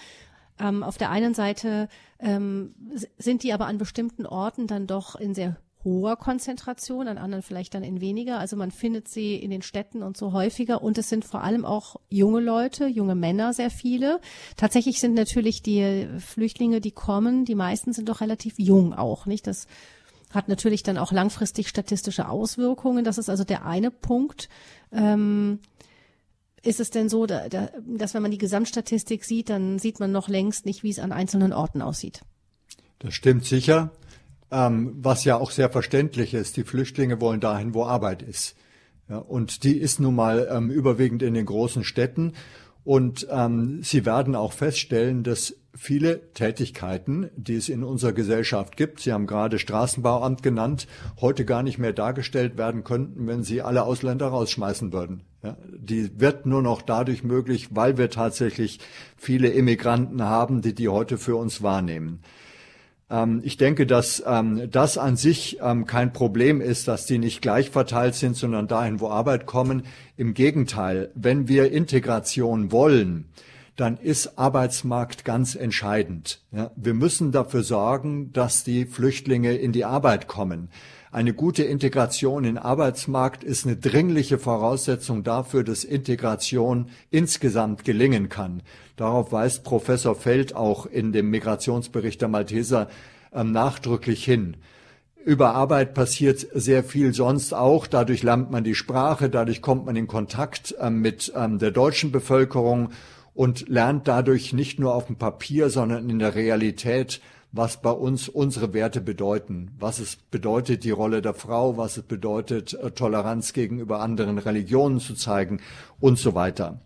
Ähm, auf der einen Seite ähm, sind die aber an bestimmten Orten dann doch in sehr hoher Konzentration, an anderen vielleicht dann in weniger. Also man findet sie in den Städten und so häufiger. Und es sind vor allem auch junge Leute, junge Männer sehr viele. Tatsächlich sind natürlich die Flüchtlinge, die kommen, die meisten sind doch relativ jung auch, nicht? Das hat natürlich dann auch langfristig statistische Auswirkungen. Das ist also der eine Punkt. Ähm, ist es denn so, dass wenn man die Gesamtstatistik sieht, dann sieht man noch längst nicht, wie es an einzelnen Orten aussieht? Das stimmt sicher. Ähm, was ja auch sehr verständlich ist, die Flüchtlinge wollen dahin, wo Arbeit ist. Ja, und die ist nun mal ähm, überwiegend in den großen Städten. Und ähm, Sie werden auch feststellen, dass viele Tätigkeiten, die es in unserer Gesellschaft gibt, Sie haben gerade Straßenbauamt genannt, heute gar nicht mehr dargestellt werden könnten, wenn Sie alle Ausländer rausschmeißen würden. Ja, die wird nur noch dadurch möglich, weil wir tatsächlich viele Immigranten haben, die die heute für uns wahrnehmen. Ähm, ich denke, dass ähm, das an sich ähm, kein Problem ist, dass die nicht gleich verteilt sind, sondern dahin, wo Arbeit kommen. Im Gegenteil, wenn wir Integration wollen, dann ist Arbeitsmarkt ganz entscheidend. Ja, wir müssen dafür sorgen, dass die Flüchtlinge in die Arbeit kommen. Eine gute Integration in Arbeitsmarkt ist eine dringliche Voraussetzung dafür, dass Integration insgesamt gelingen kann. Darauf weist Professor Feld auch in dem Migrationsbericht der Malteser ähm, nachdrücklich hin. Über Arbeit passiert sehr viel sonst auch. Dadurch lernt man die Sprache, dadurch kommt man in Kontakt ähm, mit ähm, der deutschen Bevölkerung und lernt dadurch nicht nur auf dem Papier, sondern in der Realität was bei uns unsere Werte bedeuten, was es bedeutet, die Rolle der Frau, was es bedeutet, äh, Toleranz gegenüber anderen Religionen zu zeigen und so weiter.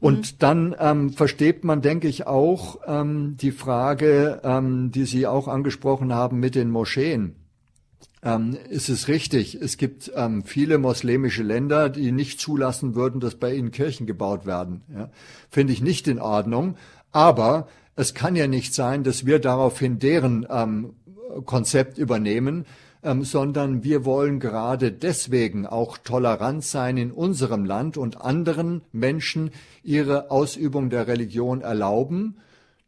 Und mhm. dann ähm, versteht man, denke ich, auch ähm, die Frage, ähm, die Sie auch angesprochen haben mit den Moscheen. Ähm, ist es richtig? Es gibt ähm, viele muslimische Länder, die nicht zulassen würden, dass bei ihnen Kirchen gebaut werden. Ja? Finde ich nicht in Ordnung. Aber es kann ja nicht sein, dass wir daraufhin deren ähm, Konzept übernehmen, ähm, sondern wir wollen gerade deswegen auch tolerant sein in unserem Land und anderen Menschen ihre Ausübung der Religion erlauben.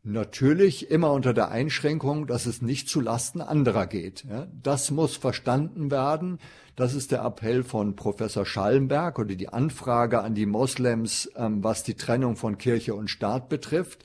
Natürlich immer unter der Einschränkung, dass es nicht zu Lasten anderer geht. Ja, das muss verstanden werden. Das ist der Appell von Professor Schallenberg oder die Anfrage an die Moslems, ähm, was die Trennung von Kirche und Staat betrifft.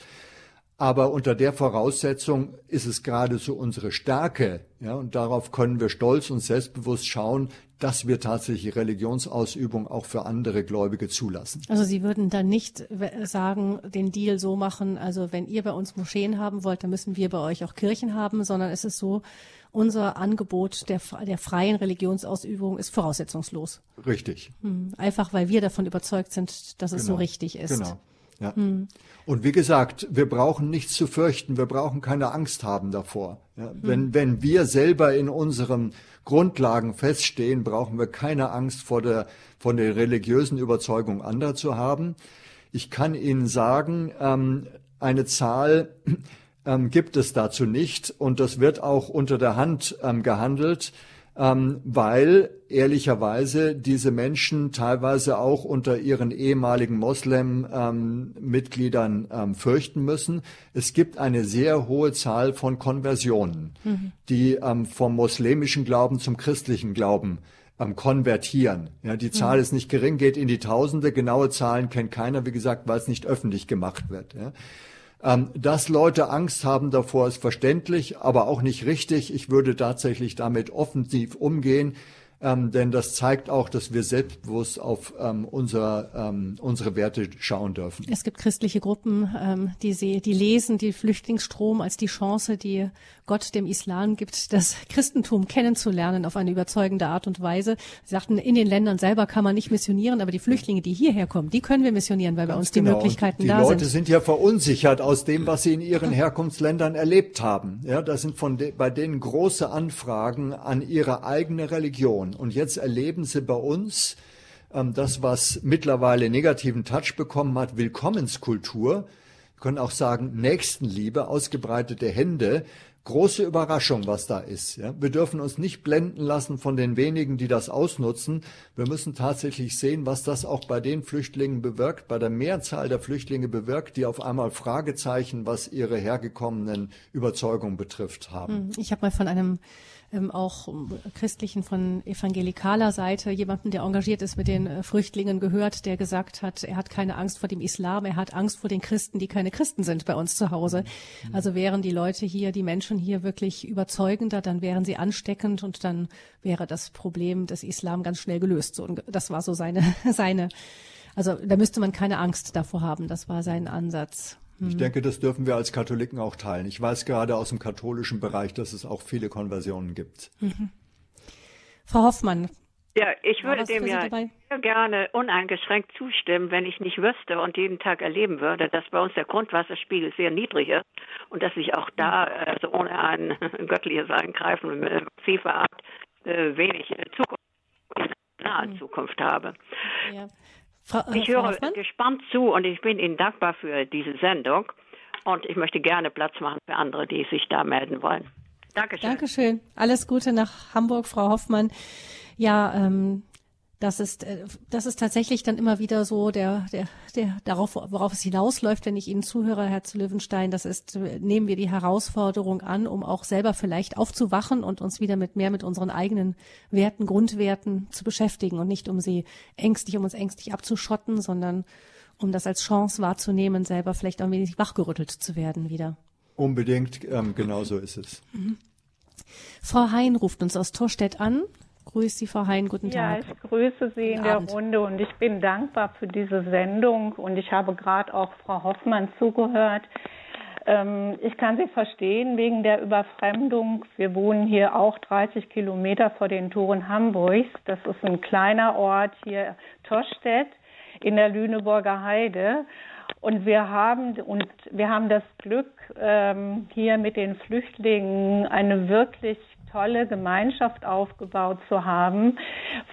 Aber unter der Voraussetzung ist es geradezu unsere Stärke, ja, und darauf können wir stolz und selbstbewusst schauen, dass wir tatsächlich Religionsausübung auch für andere Gläubige zulassen. Also Sie würden dann nicht sagen, den Deal so machen, also wenn ihr bei uns Moscheen haben wollt, dann müssen wir bei euch auch Kirchen haben, sondern es ist so, unser Angebot der, der freien Religionsausübung ist voraussetzungslos. Richtig. Hm, einfach weil wir davon überzeugt sind, dass es genau. so richtig ist. Genau. Ja. Hm. Und wie gesagt, wir brauchen nichts zu fürchten, wir brauchen keine Angst haben davor. Ja, hm. wenn, wenn wir selber in unseren Grundlagen feststehen, brauchen wir keine Angst vor der, von der religiösen Überzeugung anderer zu haben. Ich kann Ihnen sagen, ähm, eine Zahl ähm, gibt es dazu nicht und das wird auch unter der Hand ähm, gehandelt ähm, weil ehrlicherweise diese Menschen teilweise auch unter ihren ehemaligen Moslem-Mitgliedern ähm, ähm, fürchten müssen. Es gibt eine sehr hohe Zahl von Konversionen, mhm. die ähm, vom muslimischen Glauben zum christlichen Glauben ähm, konvertieren. Ja, die Zahl mhm. ist nicht gering, geht in die Tausende. Genaue Zahlen kennt keiner, wie gesagt, weil es nicht öffentlich gemacht wird. Ja. Ähm, dass Leute Angst haben davor, ist verständlich, aber auch nicht richtig. Ich würde tatsächlich damit offensiv umgehen ähm, denn das zeigt auch, dass wir selbstbewusst auf ähm, unser, ähm, unsere Werte schauen dürfen. Es gibt christliche Gruppen, ähm, die, sie, die lesen die Flüchtlingsstrom als die Chance, die Gott dem Islam gibt, das Christentum kennenzulernen auf eine überzeugende Art und Weise. Sie sagten, in den Ländern selber kann man nicht missionieren, aber die Flüchtlinge, die hierher kommen, die können wir missionieren, weil bei uns die genau. Möglichkeiten die da sind. Die Leute sind ja verunsichert aus dem, was sie in ihren Herkunftsländern erlebt haben. Ja, das sind von de bei denen große Anfragen an ihre eigene Religion. Religion. Und jetzt erleben sie bei uns ähm, das, was mittlerweile negativen Touch bekommen hat, Willkommenskultur. Wir können auch sagen Nächstenliebe, ausgebreitete Hände. Große Überraschung, was da ist. Ja? Wir dürfen uns nicht blenden lassen von den wenigen, die das ausnutzen. Wir müssen tatsächlich sehen, was das auch bei den Flüchtlingen bewirkt, bei der Mehrzahl der Flüchtlinge bewirkt, die auf einmal Fragezeichen, was ihre hergekommenen Überzeugungen betrifft, haben. Hm, ich habe mal von einem ähm, auch christlichen von evangelikaler Seite jemanden, der engagiert ist mit den äh, Flüchtlingen gehört, der gesagt hat, er hat keine Angst vor dem Islam, er hat Angst vor den Christen, die keine Christen sind bei uns zu Hause. Mhm. Also wären die Leute hier, die Menschen hier wirklich überzeugender, dann wären sie ansteckend und dann wäre das Problem des Islam ganz schnell gelöst. So, das war so seine, seine, also da müsste man keine Angst davor haben. Das war sein Ansatz. Ich mhm. denke, das dürfen wir als Katholiken auch teilen. Ich weiß gerade aus dem katholischen Bereich, dass es auch viele Konversionen gibt. Mhm. Frau Hoffmann. Ja, ich würde dem ja sehr gerne uneingeschränkt zustimmen, wenn ich nicht wüsste und jeden Tag erleben würde, dass bei uns der Grundwasserspiegel sehr niedrig ist und dass ich auch da, also ohne ein göttliches Eingreifen massiver Art, äh, wenig Zukunft, nahe mhm. Zukunft habe. Ja. Frau, äh, ich höre Hoffmann? gespannt zu und ich bin Ihnen dankbar für diese Sendung. Und ich möchte gerne Platz machen für andere, die sich da melden wollen. Dankeschön. Dankeschön. Alles Gute nach Hamburg, Frau Hoffmann. Ja, ähm, das ist, äh, das ist tatsächlich dann immer wieder so der, der, der, darauf, worauf es hinausläuft, wenn ich Ihnen zuhöre, Herr zu Löwenstein. Das ist, nehmen wir die Herausforderung an, um auch selber vielleicht aufzuwachen und uns wieder mit mehr mit unseren eigenen Werten, Grundwerten zu beschäftigen und nicht um sie ängstlich, um uns ängstlich abzuschotten, sondern um das als Chance wahrzunehmen, selber vielleicht auch ein wenig wachgerüttelt zu werden wieder. Unbedingt, ähm, genau so ist es. Mhm. Frau Hein ruft uns aus Torstedt an. Grüß Sie, Frau Hein, guten Tag. Ja, ich grüße Sie guten in Abend. der Runde und ich bin dankbar für diese Sendung und ich habe gerade auch Frau Hoffmann zugehört. Ähm, ich kann Sie verstehen wegen der Überfremdung. Wir wohnen hier auch 30 Kilometer vor den Toren Hamburgs. Das ist ein kleiner Ort hier, Tostedt, in der Lüneburger Heide. Und wir haben und wir haben das Glück, ähm, hier mit den Flüchtlingen eine wirklich tolle Gemeinschaft aufgebaut zu haben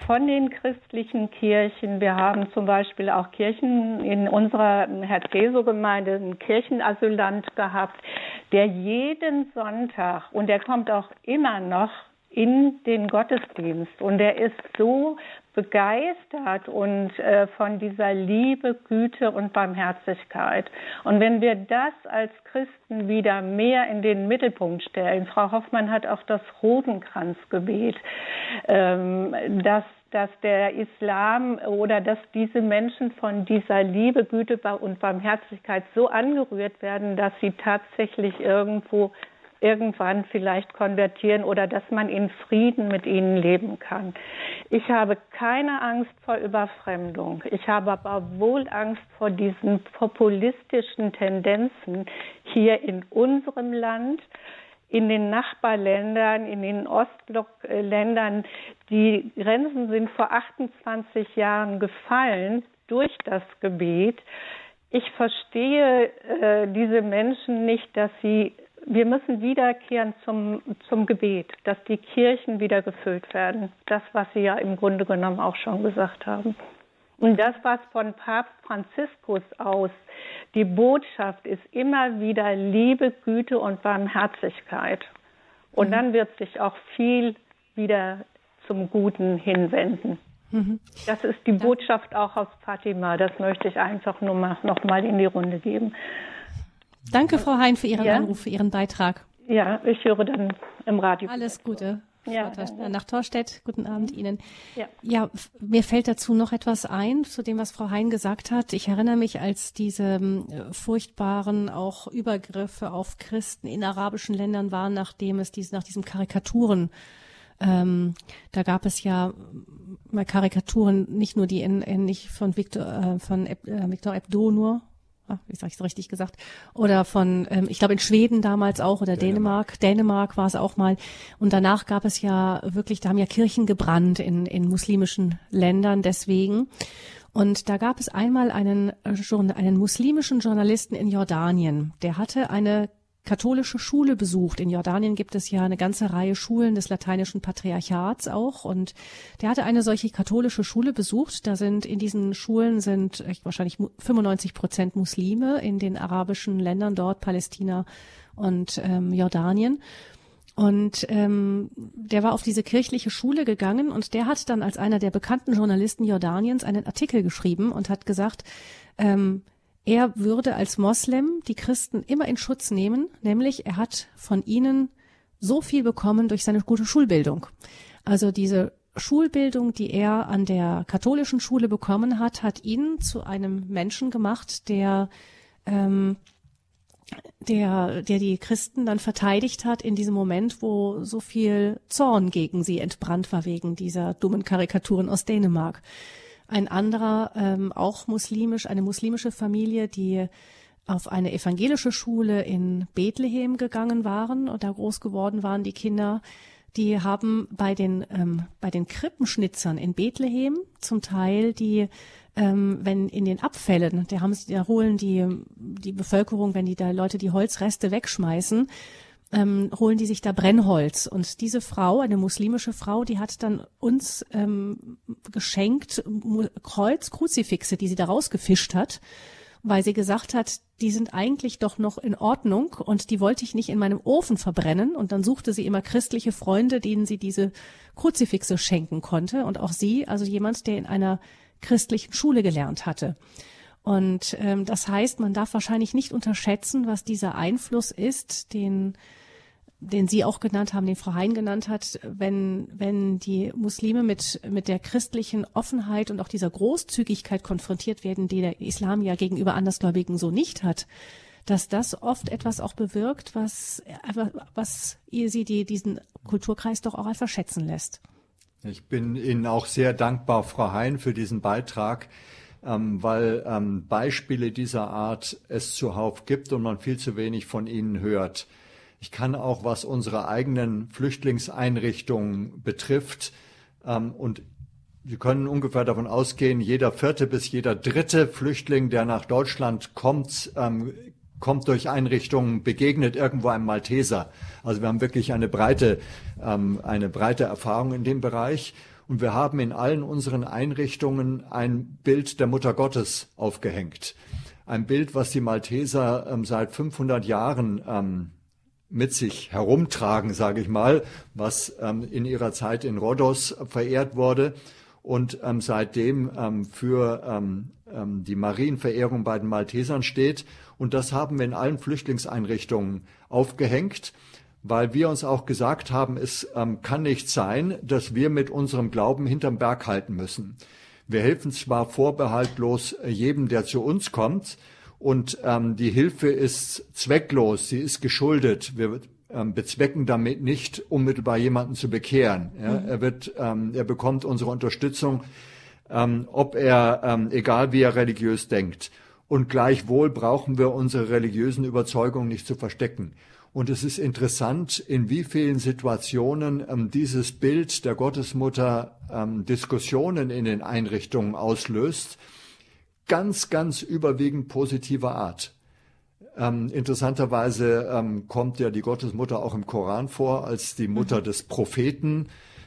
von den christlichen Kirchen. Wir haben zum Beispiel auch Kirchen in unserer Herzeso-Gemeinde, einen Kirchenasylant gehabt, der jeden Sonntag, und der kommt auch immer noch in den Gottesdienst. Und er ist so begeistert und äh, von dieser Liebe, Güte und Barmherzigkeit. Und wenn wir das als Christen wieder mehr in den Mittelpunkt stellen, Frau Hoffmann hat auch das Rosenkranzgebet, ähm, dass dass der Islam oder dass diese Menschen von dieser Liebe, Güte und Barmherzigkeit so angerührt werden, dass sie tatsächlich irgendwo irgendwann vielleicht konvertieren oder dass man in Frieden mit ihnen leben kann. Ich habe keine Angst vor Überfremdung. Ich habe aber wohl Angst vor diesen populistischen Tendenzen hier in unserem Land, in den Nachbarländern, in den Ostblockländern. Die Grenzen sind vor 28 Jahren gefallen durch das Gebet. Ich verstehe äh, diese Menschen nicht, dass sie wir müssen wiederkehren zum, zum Gebet, dass die Kirchen wieder gefüllt werden. Das, was Sie ja im Grunde genommen auch schon gesagt haben. Und das, was von Papst Franziskus aus die Botschaft ist, immer wieder Liebe, Güte und Barmherzigkeit. Und dann wird sich auch viel wieder zum Guten hinwenden. Mhm. Das ist die Botschaft auch aus Fatima. Das möchte ich einfach nur mal, noch mal in die Runde geben. Danke, Frau Hein, für Ihren ja? Anruf, für Ihren Beitrag. Ja, ich höre dann im Radio. Alles Gute. Ja, nach Torstedt. Guten Abend Ihnen. Ja. ja, mir fällt dazu noch etwas ein, zu dem, was Frau Hein gesagt hat. Ich erinnere mich, als diese äh, furchtbaren auch Übergriffe auf Christen in arabischen Ländern waren, nachdem es diese, nach diesen Karikaturen ähm, da gab es ja mal Karikaturen, nicht nur die in, in nicht von Victor, äh, von äh, Victor Hebdo nur, Ah, wie sage ich es richtig gesagt, oder von, ähm, ich glaube in Schweden damals auch oder Dänemark, Dänemark, Dänemark war es auch mal. Und danach gab es ja wirklich, da haben ja Kirchen gebrannt in, in muslimischen Ländern deswegen. Und da gab es einmal einen, äh, einen muslimischen Journalisten in Jordanien, der hatte eine katholische Schule besucht. In Jordanien gibt es ja eine ganze Reihe Schulen des lateinischen Patriarchats auch und der hatte eine solche katholische Schule besucht. Da sind in diesen Schulen sind wahrscheinlich 95 Prozent Muslime in den arabischen Ländern dort, Palästina und ähm, Jordanien. Und ähm, der war auf diese kirchliche Schule gegangen und der hat dann als einer der bekannten Journalisten Jordaniens einen Artikel geschrieben und hat gesagt, ähm, er würde als Moslem die Christen immer in Schutz nehmen, nämlich er hat von ihnen so viel bekommen durch seine gute Schulbildung. Also diese Schulbildung, die er an der katholischen Schule bekommen hat, hat ihn zu einem Menschen gemacht, der ähm, der, der die Christen dann verteidigt hat in diesem Moment, wo so viel Zorn gegen sie entbrannt war wegen dieser dummen Karikaturen aus Dänemark. Ein anderer, ähm, auch muslimisch, eine muslimische Familie, die auf eine evangelische Schule in Bethlehem gegangen waren und da groß geworden waren die Kinder. Die haben bei den ähm, bei den Krippenschnitzern in Bethlehem zum Teil die ähm, wenn in den Abfällen, da haben da holen die die Bevölkerung, wenn die da Leute die Holzreste wegschmeißen, ähm, holen die sich da Brennholz. Und diese Frau, eine muslimische Frau, die hat dann uns ähm, geschenkt Kreuz, Kruzifixe, die sie da rausgefischt hat, weil sie gesagt hat, die sind eigentlich doch noch in Ordnung und die wollte ich nicht in meinem Ofen verbrennen. Und dann suchte sie immer christliche Freunde, denen sie diese Kruzifixe schenken konnte. Und auch sie, also jemand, der in einer christlichen Schule gelernt hatte. Und ähm, das heißt, man darf wahrscheinlich nicht unterschätzen, was dieser Einfluss ist, den den Sie auch genannt haben, den Frau Hein genannt hat, wenn, wenn die Muslime mit, mit der christlichen Offenheit und auch dieser Großzügigkeit konfrontiert werden, die der Islam ja gegenüber Andersgläubigen so nicht hat, dass das oft etwas auch bewirkt, was, was ihr sie die, diesen Kulturkreis doch auch einfach schätzen lässt. Ich bin Ihnen auch sehr dankbar, Frau Hein, für diesen Beitrag. Ähm, weil ähm, Beispiele dieser Art es zuhauf gibt und man viel zu wenig von ihnen hört. Ich kann auch, was unsere eigenen Flüchtlingseinrichtungen betrifft, ähm, und wir können ungefähr davon ausgehen, jeder vierte bis jeder dritte Flüchtling, der nach Deutschland kommt, ähm, kommt durch Einrichtungen, begegnet irgendwo einem Malteser. Also wir haben wirklich eine breite, ähm, eine breite Erfahrung in dem Bereich. Und wir haben in allen unseren Einrichtungen ein Bild der Mutter Gottes aufgehängt. Ein Bild, was die Malteser ähm, seit 500 Jahren ähm, mit sich herumtragen, sage ich mal, was ähm, in ihrer Zeit in Rhodos verehrt wurde und ähm, seitdem ähm, für ähm, ähm, die Marienverehrung bei den Maltesern steht. Und das haben wir in allen Flüchtlingseinrichtungen aufgehängt weil wir uns auch gesagt haben, es ähm, kann nicht sein, dass wir mit unserem Glauben hinterm Berg halten müssen. Wir helfen zwar vorbehaltlos jedem, der zu uns kommt, und ähm, die Hilfe ist zwecklos, sie ist geschuldet. Wir ähm, bezwecken damit nicht, unmittelbar jemanden zu bekehren. Ja? Mhm. Er wird, ähm, er bekommt unsere Unterstützung, ähm, ob er, ähm, egal wie er religiös denkt. Und gleichwohl brauchen wir unsere religiösen Überzeugungen nicht zu verstecken. Und es ist interessant, in wie vielen Situationen ähm, dieses Bild der Gottesmutter ähm, Diskussionen in den Einrichtungen auslöst. Ganz, ganz überwiegend positiver Art. Ähm, interessanterweise ähm, kommt ja die Gottesmutter auch im Koran vor als die Mutter mhm. des Propheten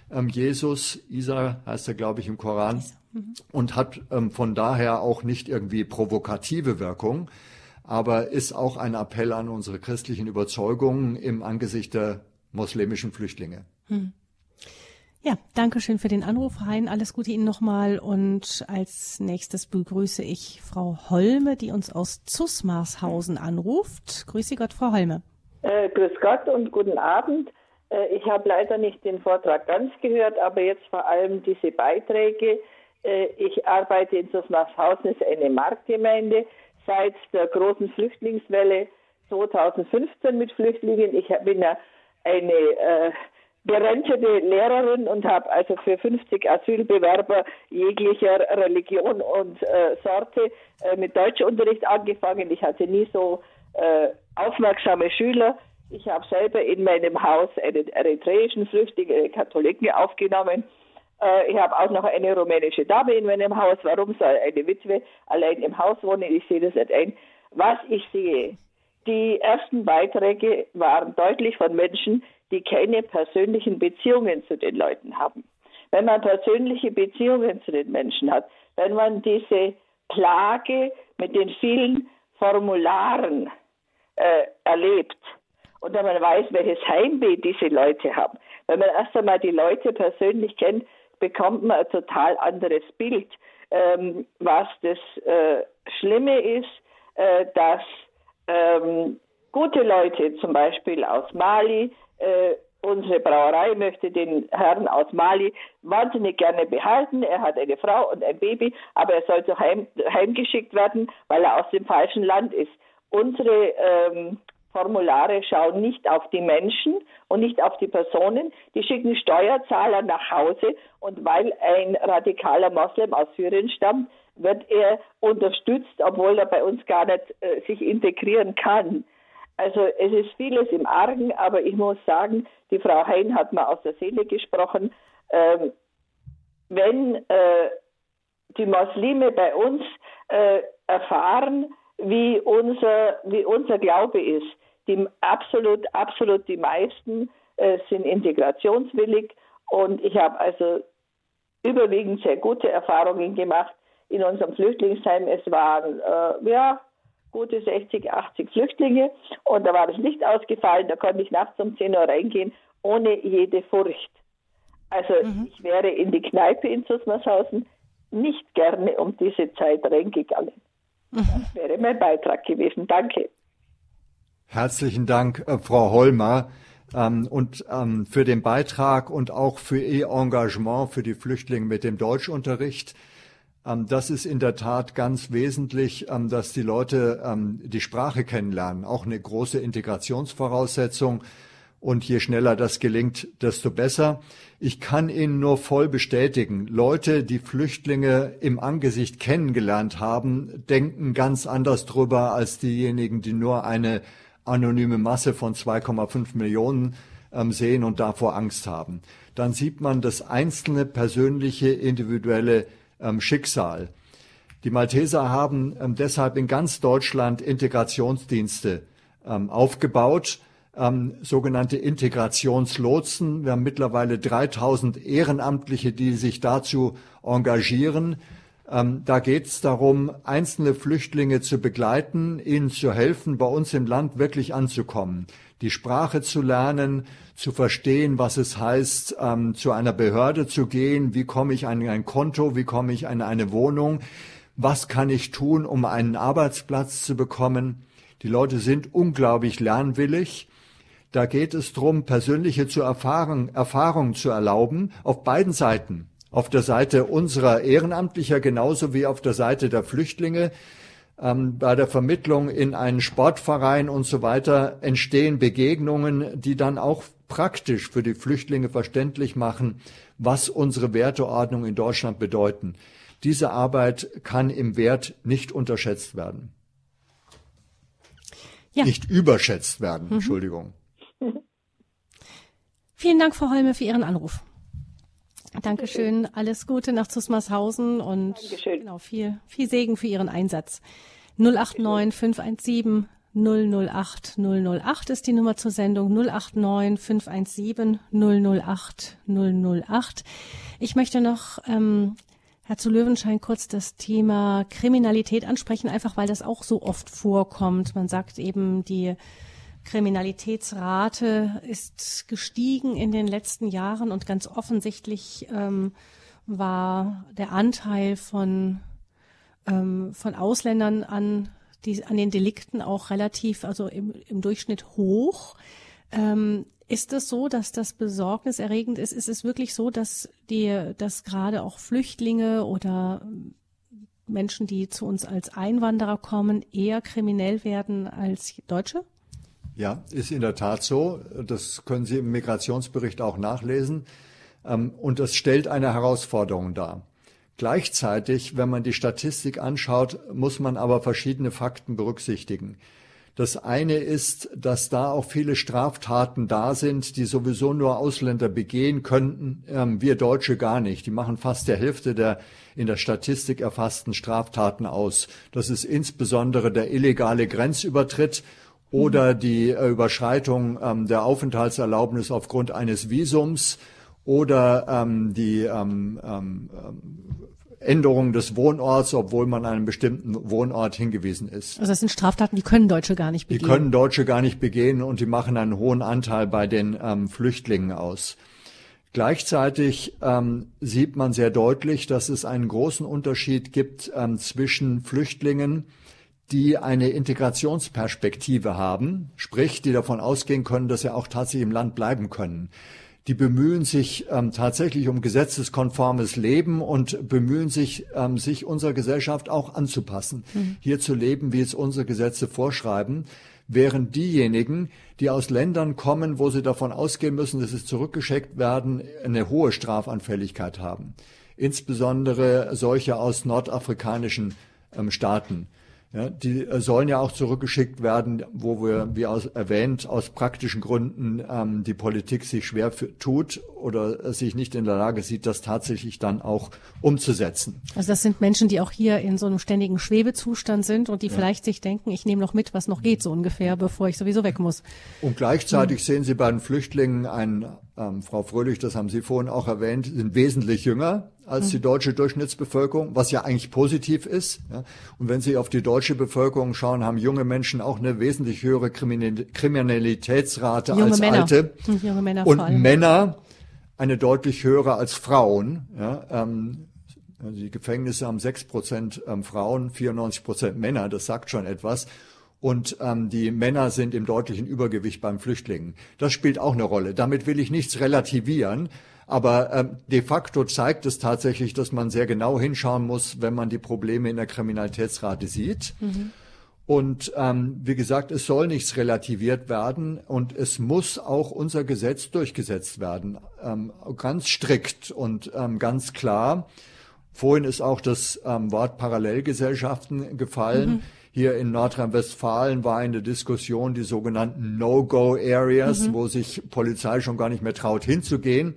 ähm, Jesus. Isa heißt er, glaube ich, im Koran. Mhm. Und hat ähm, von daher auch nicht irgendwie provokative Wirkung aber ist auch ein Appell an unsere christlichen Überzeugungen im Angesicht der muslimischen Flüchtlinge. Hm. Ja, danke schön für den Anruf, Hein. Alles Gute Ihnen nochmal. Und als nächstes begrüße ich Frau Holme, die uns aus Zusmarshausen anruft. Grüße Gott, Frau Holme. Äh, grüß Gott und guten Abend. Äh, ich habe leider nicht den Vortrag ganz gehört, aber jetzt vor allem diese Beiträge. Äh, ich arbeite in Zusmarshausen, ist eine Marktgemeinde seit der großen Flüchtlingswelle 2015 mit Flüchtlingen. Ich bin ja eine äh, berentete Lehrerin und habe also für 50 Asylbewerber jeglicher Religion und äh, Sorte äh, mit Deutschunterricht angefangen. Ich hatte nie so äh, aufmerksame Schüler. Ich habe selber in meinem Haus einen eritreischen Flüchtling, einen Katholiken aufgenommen äh, ich habe auch noch eine rumänische Dame in meinem Haus. Warum soll eine Witwe allein im Haus wohnen? Ich sehe das nicht ein. Was ich sehe, die ersten Beiträge waren deutlich von Menschen, die keine persönlichen Beziehungen zu den Leuten haben. Wenn man persönliche Beziehungen zu den Menschen hat, wenn man diese Plage mit den vielen Formularen äh, erlebt und wenn man weiß, welches Heimweh diese Leute haben, wenn man erst einmal die Leute persönlich kennt, bekommt man ein total anderes Bild. Ähm, was das äh, Schlimme ist, äh, dass ähm, gute Leute, zum Beispiel aus Mali, äh, unsere Brauerei möchte den Herrn aus Mali wahnsinnig gerne behalten. Er hat eine Frau und ein Baby, aber er sollte heim, heimgeschickt werden, weil er aus dem falschen Land ist. Unsere ähm, Formulare schauen nicht auf die Menschen und nicht auf die Personen. Die schicken Steuerzahler nach Hause und weil ein radikaler Moslem aus Syrien stammt, wird er unterstützt, obwohl er bei uns gar nicht äh, sich integrieren kann. Also es ist vieles im Argen, aber ich muss sagen, die Frau Hein hat mal aus der Seele gesprochen. Ähm, wenn äh, die Muslime bei uns äh, erfahren, wie unser, wie unser Glaube ist, die absolut, absolut die meisten äh, sind integrationswillig und ich habe also überwiegend sehr gute Erfahrungen gemacht in unserem Flüchtlingsheim. Es waren äh, ja gute 60, 80 Flüchtlinge und da war das Licht ausgefallen, da konnte ich nachts um 10 Uhr reingehen, ohne jede Furcht. Also mhm. ich wäre in die Kneipe in Susmarshausen nicht gerne um diese Zeit reingegangen. Das wäre mein Beitrag gewesen. Danke. Herzlichen Dank, äh, Frau Holmer, ähm, und ähm, für den Beitrag und auch für Ihr Engagement für die Flüchtlinge mit dem Deutschunterricht. Ähm, das ist in der Tat ganz wesentlich, dass die Leute die Sprache kennenlernen. Auch eine große Integrationsvoraussetzung. Und je schneller das gelingt, desto besser. Ich kann Ihnen nur voll bestätigen, Leute, die Flüchtlinge im Angesicht kennengelernt haben, denken ganz anders drüber als diejenigen, die nur eine anonyme Masse von 2,5 Millionen ähm, sehen und davor Angst haben. Dann sieht man das einzelne persönliche, individuelle ähm, Schicksal. Die Malteser haben ähm, deshalb in ganz Deutschland Integrationsdienste aufgebaut ähm, sogenannte Integrationslotsen. Wir haben mittlerweile 3000 Ehrenamtliche, die sich dazu engagieren. Ähm, da geht es darum, einzelne Flüchtlinge zu begleiten, ihnen zu helfen, bei uns im Land wirklich anzukommen, die Sprache zu lernen, zu verstehen, was es heißt, ähm, zu einer Behörde zu gehen, wie komme ich an ein Konto, wie komme ich an eine Wohnung, was kann ich tun, um einen Arbeitsplatz zu bekommen. Die Leute sind unglaublich lernwillig da geht es darum, persönliche zu erfahren, Erfahrungen zu erlauben, auf beiden Seiten. Auf der Seite unserer Ehrenamtlicher genauso wie auf der Seite der Flüchtlinge. Ähm, bei der Vermittlung in einen Sportverein und so weiter entstehen Begegnungen, die dann auch praktisch für die Flüchtlinge verständlich machen, was unsere Werteordnung in Deutschland bedeuten. Diese Arbeit kann im Wert nicht unterschätzt werden. Ja. Nicht überschätzt werden, mhm. Entschuldigung. Vielen Dank, Frau Holme, für Ihren Anruf. Dankeschön. Alles Gute nach Zusmarshausen und Dankeschön. genau, viel, viel Segen für Ihren Einsatz. 089 517 008 008 ist die Nummer zur Sendung 089 517 008 008. Ich möchte noch, ähm, Herr zu Löwenschein, kurz das Thema Kriminalität ansprechen, einfach weil das auch so oft vorkommt. Man sagt eben, die Kriminalitätsrate ist gestiegen in den letzten Jahren und ganz offensichtlich ähm, war der Anteil von, ähm, von Ausländern an, die, an den Delikten auch relativ, also im, im Durchschnitt hoch. Ähm, ist es so, dass das besorgniserregend ist? Ist es wirklich so, dass die, dass gerade auch Flüchtlinge oder Menschen, die zu uns als Einwanderer kommen, eher kriminell werden als Deutsche? Ja, ist in der Tat so. Das können Sie im Migrationsbericht auch nachlesen. Ähm, und das stellt eine Herausforderung dar. Gleichzeitig, wenn man die Statistik anschaut, muss man aber verschiedene Fakten berücksichtigen. Das eine ist, dass da auch viele Straftaten da sind, die sowieso nur Ausländer begehen könnten, ähm, wir Deutsche gar nicht. Die machen fast der Hälfte der in der Statistik erfassten Straftaten aus. Das ist insbesondere der illegale Grenzübertritt oder die äh, Überschreitung ähm, der Aufenthaltserlaubnis aufgrund eines Visums oder ähm, die ähm, ähm, Änderung des Wohnorts, obwohl man an einem bestimmten Wohnort hingewiesen ist. Also das sind Straftaten, die können Deutsche gar nicht begehen. Die können Deutsche gar nicht begehen und die machen einen hohen Anteil bei den ähm, Flüchtlingen aus. Gleichzeitig ähm, sieht man sehr deutlich, dass es einen großen Unterschied gibt ähm, zwischen Flüchtlingen, die eine Integrationsperspektive haben, sprich, die davon ausgehen können, dass sie auch tatsächlich im Land bleiben können. Die bemühen sich ähm, tatsächlich um gesetzeskonformes Leben und bemühen sich, ähm, sich unserer Gesellschaft auch anzupassen, mhm. hier zu leben, wie es unsere Gesetze vorschreiben, während diejenigen, die aus Ländern kommen, wo sie davon ausgehen müssen, dass sie zurückgeschickt werden, eine hohe Strafanfälligkeit haben. Insbesondere solche aus nordafrikanischen ähm, Staaten. Ja, die äh, sollen ja auch zurückgeschickt werden, wo wir, wie aus, erwähnt, aus praktischen Gründen ähm, die Politik sich schwer für, tut oder sich nicht in der Lage sieht, das tatsächlich dann auch umzusetzen. Also das sind Menschen, die auch hier in so einem ständigen Schwebezustand sind und die ja. vielleicht sich denken, ich nehme noch mit, was noch geht, so ungefähr, bevor ich sowieso weg muss. Und gleichzeitig hm. sehen Sie bei den Flüchtlingen ein ähm, Frau Fröhlich, das haben Sie vorhin auch erwähnt, sind wesentlich jünger als die mhm. deutsche Durchschnittsbevölkerung, was ja eigentlich positiv ist. Ja. Und wenn Sie auf die deutsche Bevölkerung schauen, haben junge Menschen auch eine wesentlich höhere Kriminalitätsrate junge als Männer. alte. Mhm, junge Männer Und Männer eine deutlich höhere als Frauen. Ja. Ähm, also die Gefängnisse haben sechs Prozent ähm, Frauen, 94 Prozent Männer. Das sagt schon etwas und ähm, die Männer sind im deutlichen Übergewicht beim Flüchtlingen. Das spielt auch eine Rolle. Damit will ich nichts relativieren, aber ähm, de facto zeigt es tatsächlich, dass man sehr genau hinschauen muss, wenn man die Probleme in der Kriminalitätsrate sieht. Mhm. Und ähm, wie gesagt, es soll nichts relativiert werden und es muss auch unser Gesetz durchgesetzt werden, ähm, ganz strikt und ähm, ganz klar. Vorhin ist auch das ähm, Wort Parallelgesellschaften gefallen. Mhm. Hier in Nordrhein-Westfalen war eine Diskussion die sogenannten No-Go-Areas, mhm. wo sich Polizei schon gar nicht mehr traut hinzugehen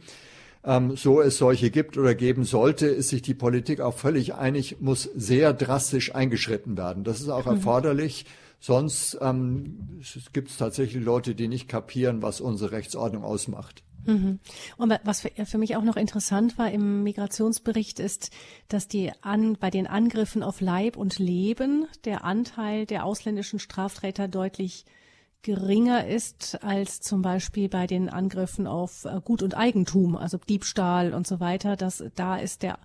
ähm, so es solche gibt oder geben sollte, ist sich die Politik auch völlig einig, muss sehr drastisch eingeschritten werden. Das ist auch mhm. Sonst ähm, gibt es tatsächlich Leute, die nicht kapieren, was unsere Rechtsordnung ausmacht. Mhm. Und was für, mich auch noch interessant war im Migrationsbericht ist, dass die an, bei den Angriffen auf Leib und Leben der Anteil der ausländischen Straftäter deutlich geringer ist als zum Beispiel bei den Angriffen auf äh, Gut und Eigentum, also Diebstahl und so weiter. Das, da ist der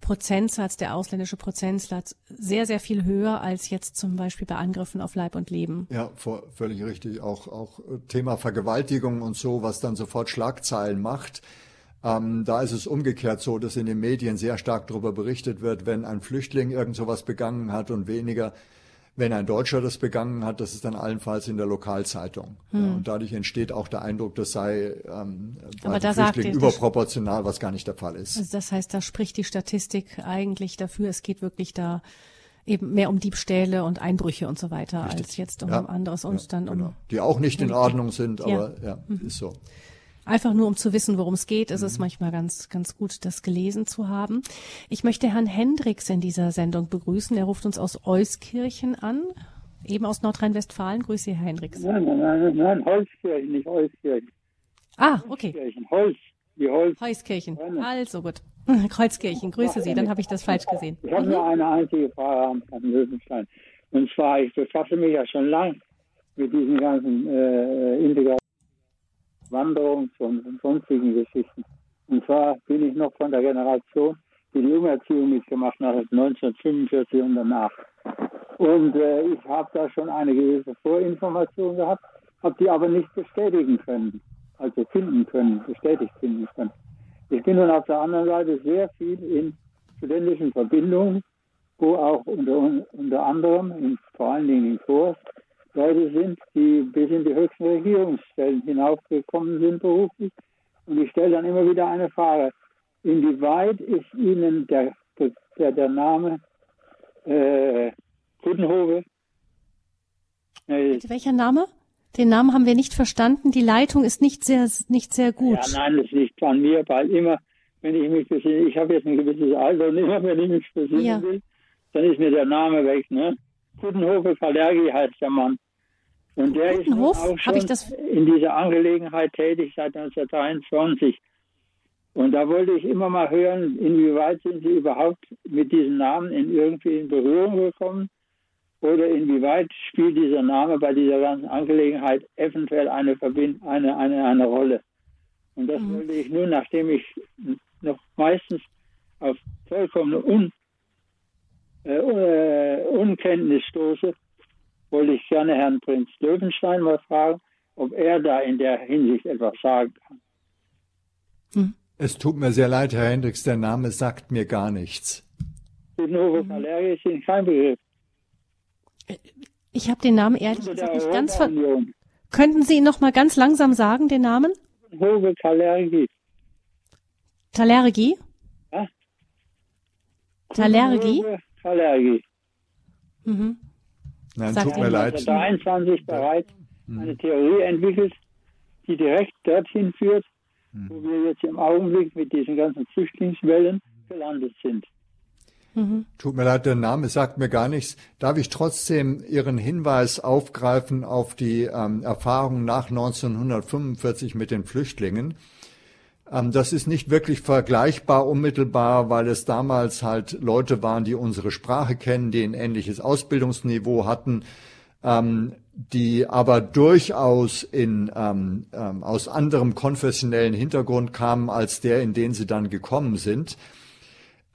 Prozentsatz, der ausländische Prozentsatz sehr, sehr viel höher als jetzt zum Beispiel bei Angriffen auf Leib und Leben. Ja, völlig richtig. Auch, auch Thema Vergewaltigung und so, was dann sofort Schlagzeilen macht. Ähm, da ist es umgekehrt so, dass in den Medien sehr stark darüber berichtet wird, wenn ein Flüchtling irgend sowas begangen hat und weniger wenn ein Deutscher das begangen hat, das ist dann allenfalls in der Lokalzeitung. Hm. Ja, und dadurch entsteht auch der Eindruck, das sei ähm, bei da Flüchtlingen überproportional, was gar nicht der Fall ist. Also das heißt, da spricht die Statistik eigentlich dafür, es geht wirklich da eben mehr um Diebstähle und Einbrüche und so weiter, Richtig. als jetzt um ja. anderes und ja, dann um. Genau. Die auch nicht in Ordnung sind, aber ja, mhm. ist so. Einfach nur um zu wissen, worum es geht, ist mhm. es manchmal ganz, ganz gut, das gelesen zu haben. Ich möchte Herrn Hendricks in dieser Sendung begrüßen. Er ruft uns aus Euskirchen an, eben aus Nordrhein-Westfalen. Grüße, Herr Hendricks. Nein, nein, nein, nein, Holzkirchen, nicht Euskirchen. Ah, okay. Holzkirchen, Holz, wie Holz. Heuskirchen, also gut. Kreuzkirchen, grüße Sie, dann habe ich das falsch gesehen. Ich habe mhm. nur eine einzige Frage an Löwenstein. Und zwar, ich befasse mich ja schon lang mit diesen ganzen äh, Integrationen. Wanderungs- und sonstigen Geschichten. Und zwar bin ich noch von der Generation, die die Umerziehung mitgemacht hat, 1945 und danach. Und äh, ich habe da schon eine gewisse Vorinformation gehabt, habe die aber nicht bestätigen können, also finden können, bestätigt finden können. Ich bin nun auf der anderen Seite sehr viel in studentischen Verbindungen, wo auch unter, unter anderem, in, vor allen Dingen in Forst, Leute sind, die bis in die höchsten Regierungsstellen hinaufgekommen sind beruflich. Und ich stelle dann immer wieder eine Frage, inwieweit ist Ihnen der, der, der Name äh, Kuttenhove? Äh, welcher Name? Den Namen haben wir nicht verstanden. Die Leitung ist nicht sehr, nicht sehr gut. Ja, nein, das liegt an mir, weil immer, wenn ich mich besinne, ich habe jetzt ein gewisses Alter und immer, wenn ich mich besinnen ja. will, dann ist mir der Name weg, ne? Kuttenhove Kalergi heißt der Mann. Und der Gutenhof, ist auch schon in dieser Angelegenheit tätig seit 1923. Und da wollte ich immer mal hören, inwieweit sind Sie überhaupt mit diesem Namen in irgendwie in Berührung gekommen? Oder inwieweit spielt dieser Name bei dieser ganzen Angelegenheit eventuell eine, Verbind eine, eine, eine Rolle? Und das mhm. wollte ich nun, nachdem ich noch meistens auf vollkommene Un, äh, äh Unkenntnis stoße, wollte ich gerne Herrn Prinz Löwenstein mal fragen, ob er da in der Hinsicht etwas sagen kann. Hm. Es tut mir sehr leid, Herr Hendricks, der Name sagt mir gar nichts. Novo Valeria ist Ihnen kein Begriff. Ich habe den Namen ehrlich gesagt nicht ganz ver... Könnten Sie ihn noch mal ganz langsam sagen, den Namen? Hove Talergi. Talergi? Ja? Talergi? Talergi. Mhm. Nein, Sagt tut mir leid. 23 bereits hm. eine Theorie entwickelt, die direkt dorthin führt, hm. wo wir jetzt im Augenblick mit diesen ganzen Flüchtlingswellen gelandet sind. Mhm. Tut mir leid, der Name sagt mir gar nichts. Darf ich trotzdem Ihren Hinweis aufgreifen auf die ähm, Erfahrung nach 1945 mit den Flüchtlingen? Ähm, das ist nicht wirklich vergleichbar unmittelbar, weil es damals halt Leute waren, die unsere Sprache kennen, die ein ähnliches Ausbildungsniveau hatten, ähm, die aber durchaus in, ähm, aus anderem konfessionellen Hintergrund kamen als der, in den sie dann gekommen sind.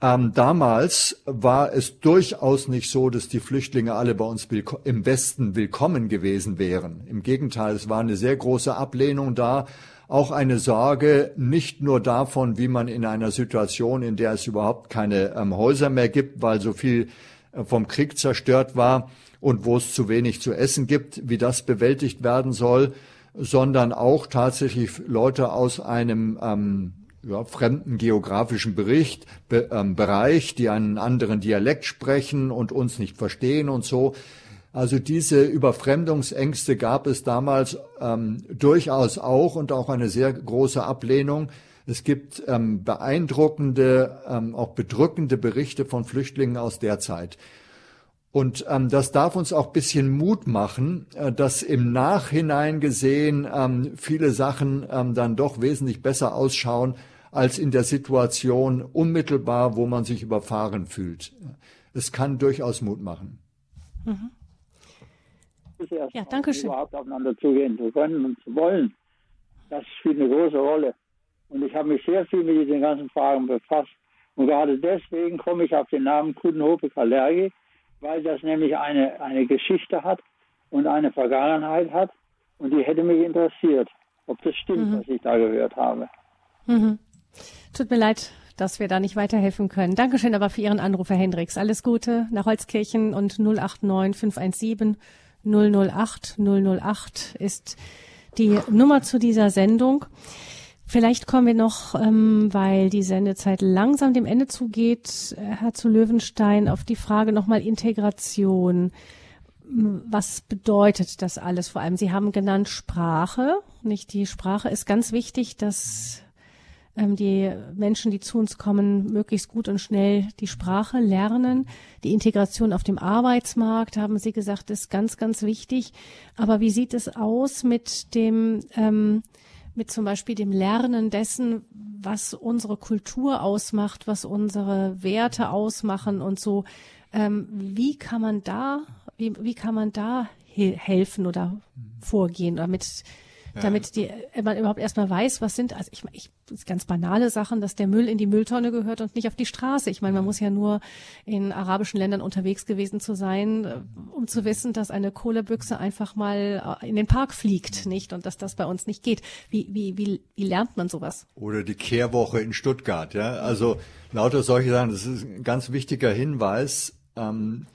Damals war es durchaus nicht so, dass die Flüchtlinge alle bei uns im Westen willkommen gewesen wären. Im Gegenteil, es war eine sehr große Ablehnung da auch eine Sorge nicht nur davon, wie man in einer Situation, in der es überhaupt keine ähm, Häuser mehr gibt, weil so viel äh, vom Krieg zerstört war und wo es zu wenig zu essen gibt, wie das bewältigt werden soll, sondern auch tatsächlich Leute aus einem ähm, ja, fremden geografischen Bericht, Be ähm, Bereich, die einen anderen Dialekt sprechen und uns nicht verstehen und so. Also diese Überfremdungsängste gab es damals ähm, durchaus auch und auch eine sehr große Ablehnung. Es gibt ähm, beeindruckende, ähm, auch bedrückende Berichte von Flüchtlingen aus der Zeit. Und ähm, das darf uns auch bisschen Mut machen, äh, dass im Nachhinein gesehen ähm, viele Sachen ähm, dann doch wesentlich besser ausschauen als in der Situation unmittelbar, wo man sich überfahren fühlt. Es kann durchaus Mut machen. Mhm ja, danke schön. überhaupt aufeinander zugehen zu können und zu wollen. Das spielt eine große Rolle. Und ich habe mich sehr viel mit diesen ganzen Fragen befasst. Und gerade deswegen komme ich auf den Namen Kudenhofe Kalergi, weil das nämlich eine, eine Geschichte hat und eine Vergangenheit hat. Und die hätte mich interessiert, ob das stimmt, mhm. was ich da gehört habe. Mhm. Tut mir leid, dass wir da nicht weiterhelfen können. Dankeschön aber für Ihren Anruf, Herr Hendricks. Alles Gute nach Holzkirchen und 089 517 008 008 ist die Nummer zu dieser Sendung. Vielleicht kommen wir noch, ähm, weil die Sendezeit langsam dem Ende zugeht, äh, Herr zu Löwenstein, auf die Frage nochmal Integration. Was bedeutet das alles? Vor allem, Sie haben genannt Sprache. Nicht die Sprache ist ganz wichtig, dass ähm, die Menschen, die zu uns kommen, möglichst gut und schnell die Sprache lernen. Die Integration auf dem Arbeitsmarkt, haben Sie gesagt, ist ganz, ganz wichtig. Aber wie sieht es aus mit dem, ähm, mit zum Beispiel dem Lernen dessen, was unsere Kultur ausmacht, was unsere Werte ausmachen und so. Ähm, wie kann man da, wie, wie kann man da helfen oder vorgehen, damit damit die, äh, man überhaupt erstmal weiß, was sind, also ich, ich ganz banale Sachen, dass der Müll in die Mülltonne gehört und nicht auf die Straße. Ich meine, man muss ja nur in arabischen Ländern unterwegs gewesen zu sein, äh, um zu wissen, dass eine Kohlebüchse einfach mal äh, in den Park fliegt, nicht? Und dass das bei uns nicht geht. Wie, wie, wie, wie lernt man sowas? Oder die Kehrwoche in Stuttgart, ja. Also lauter solche Sachen, das ist ein ganz wichtiger Hinweis. Ähm,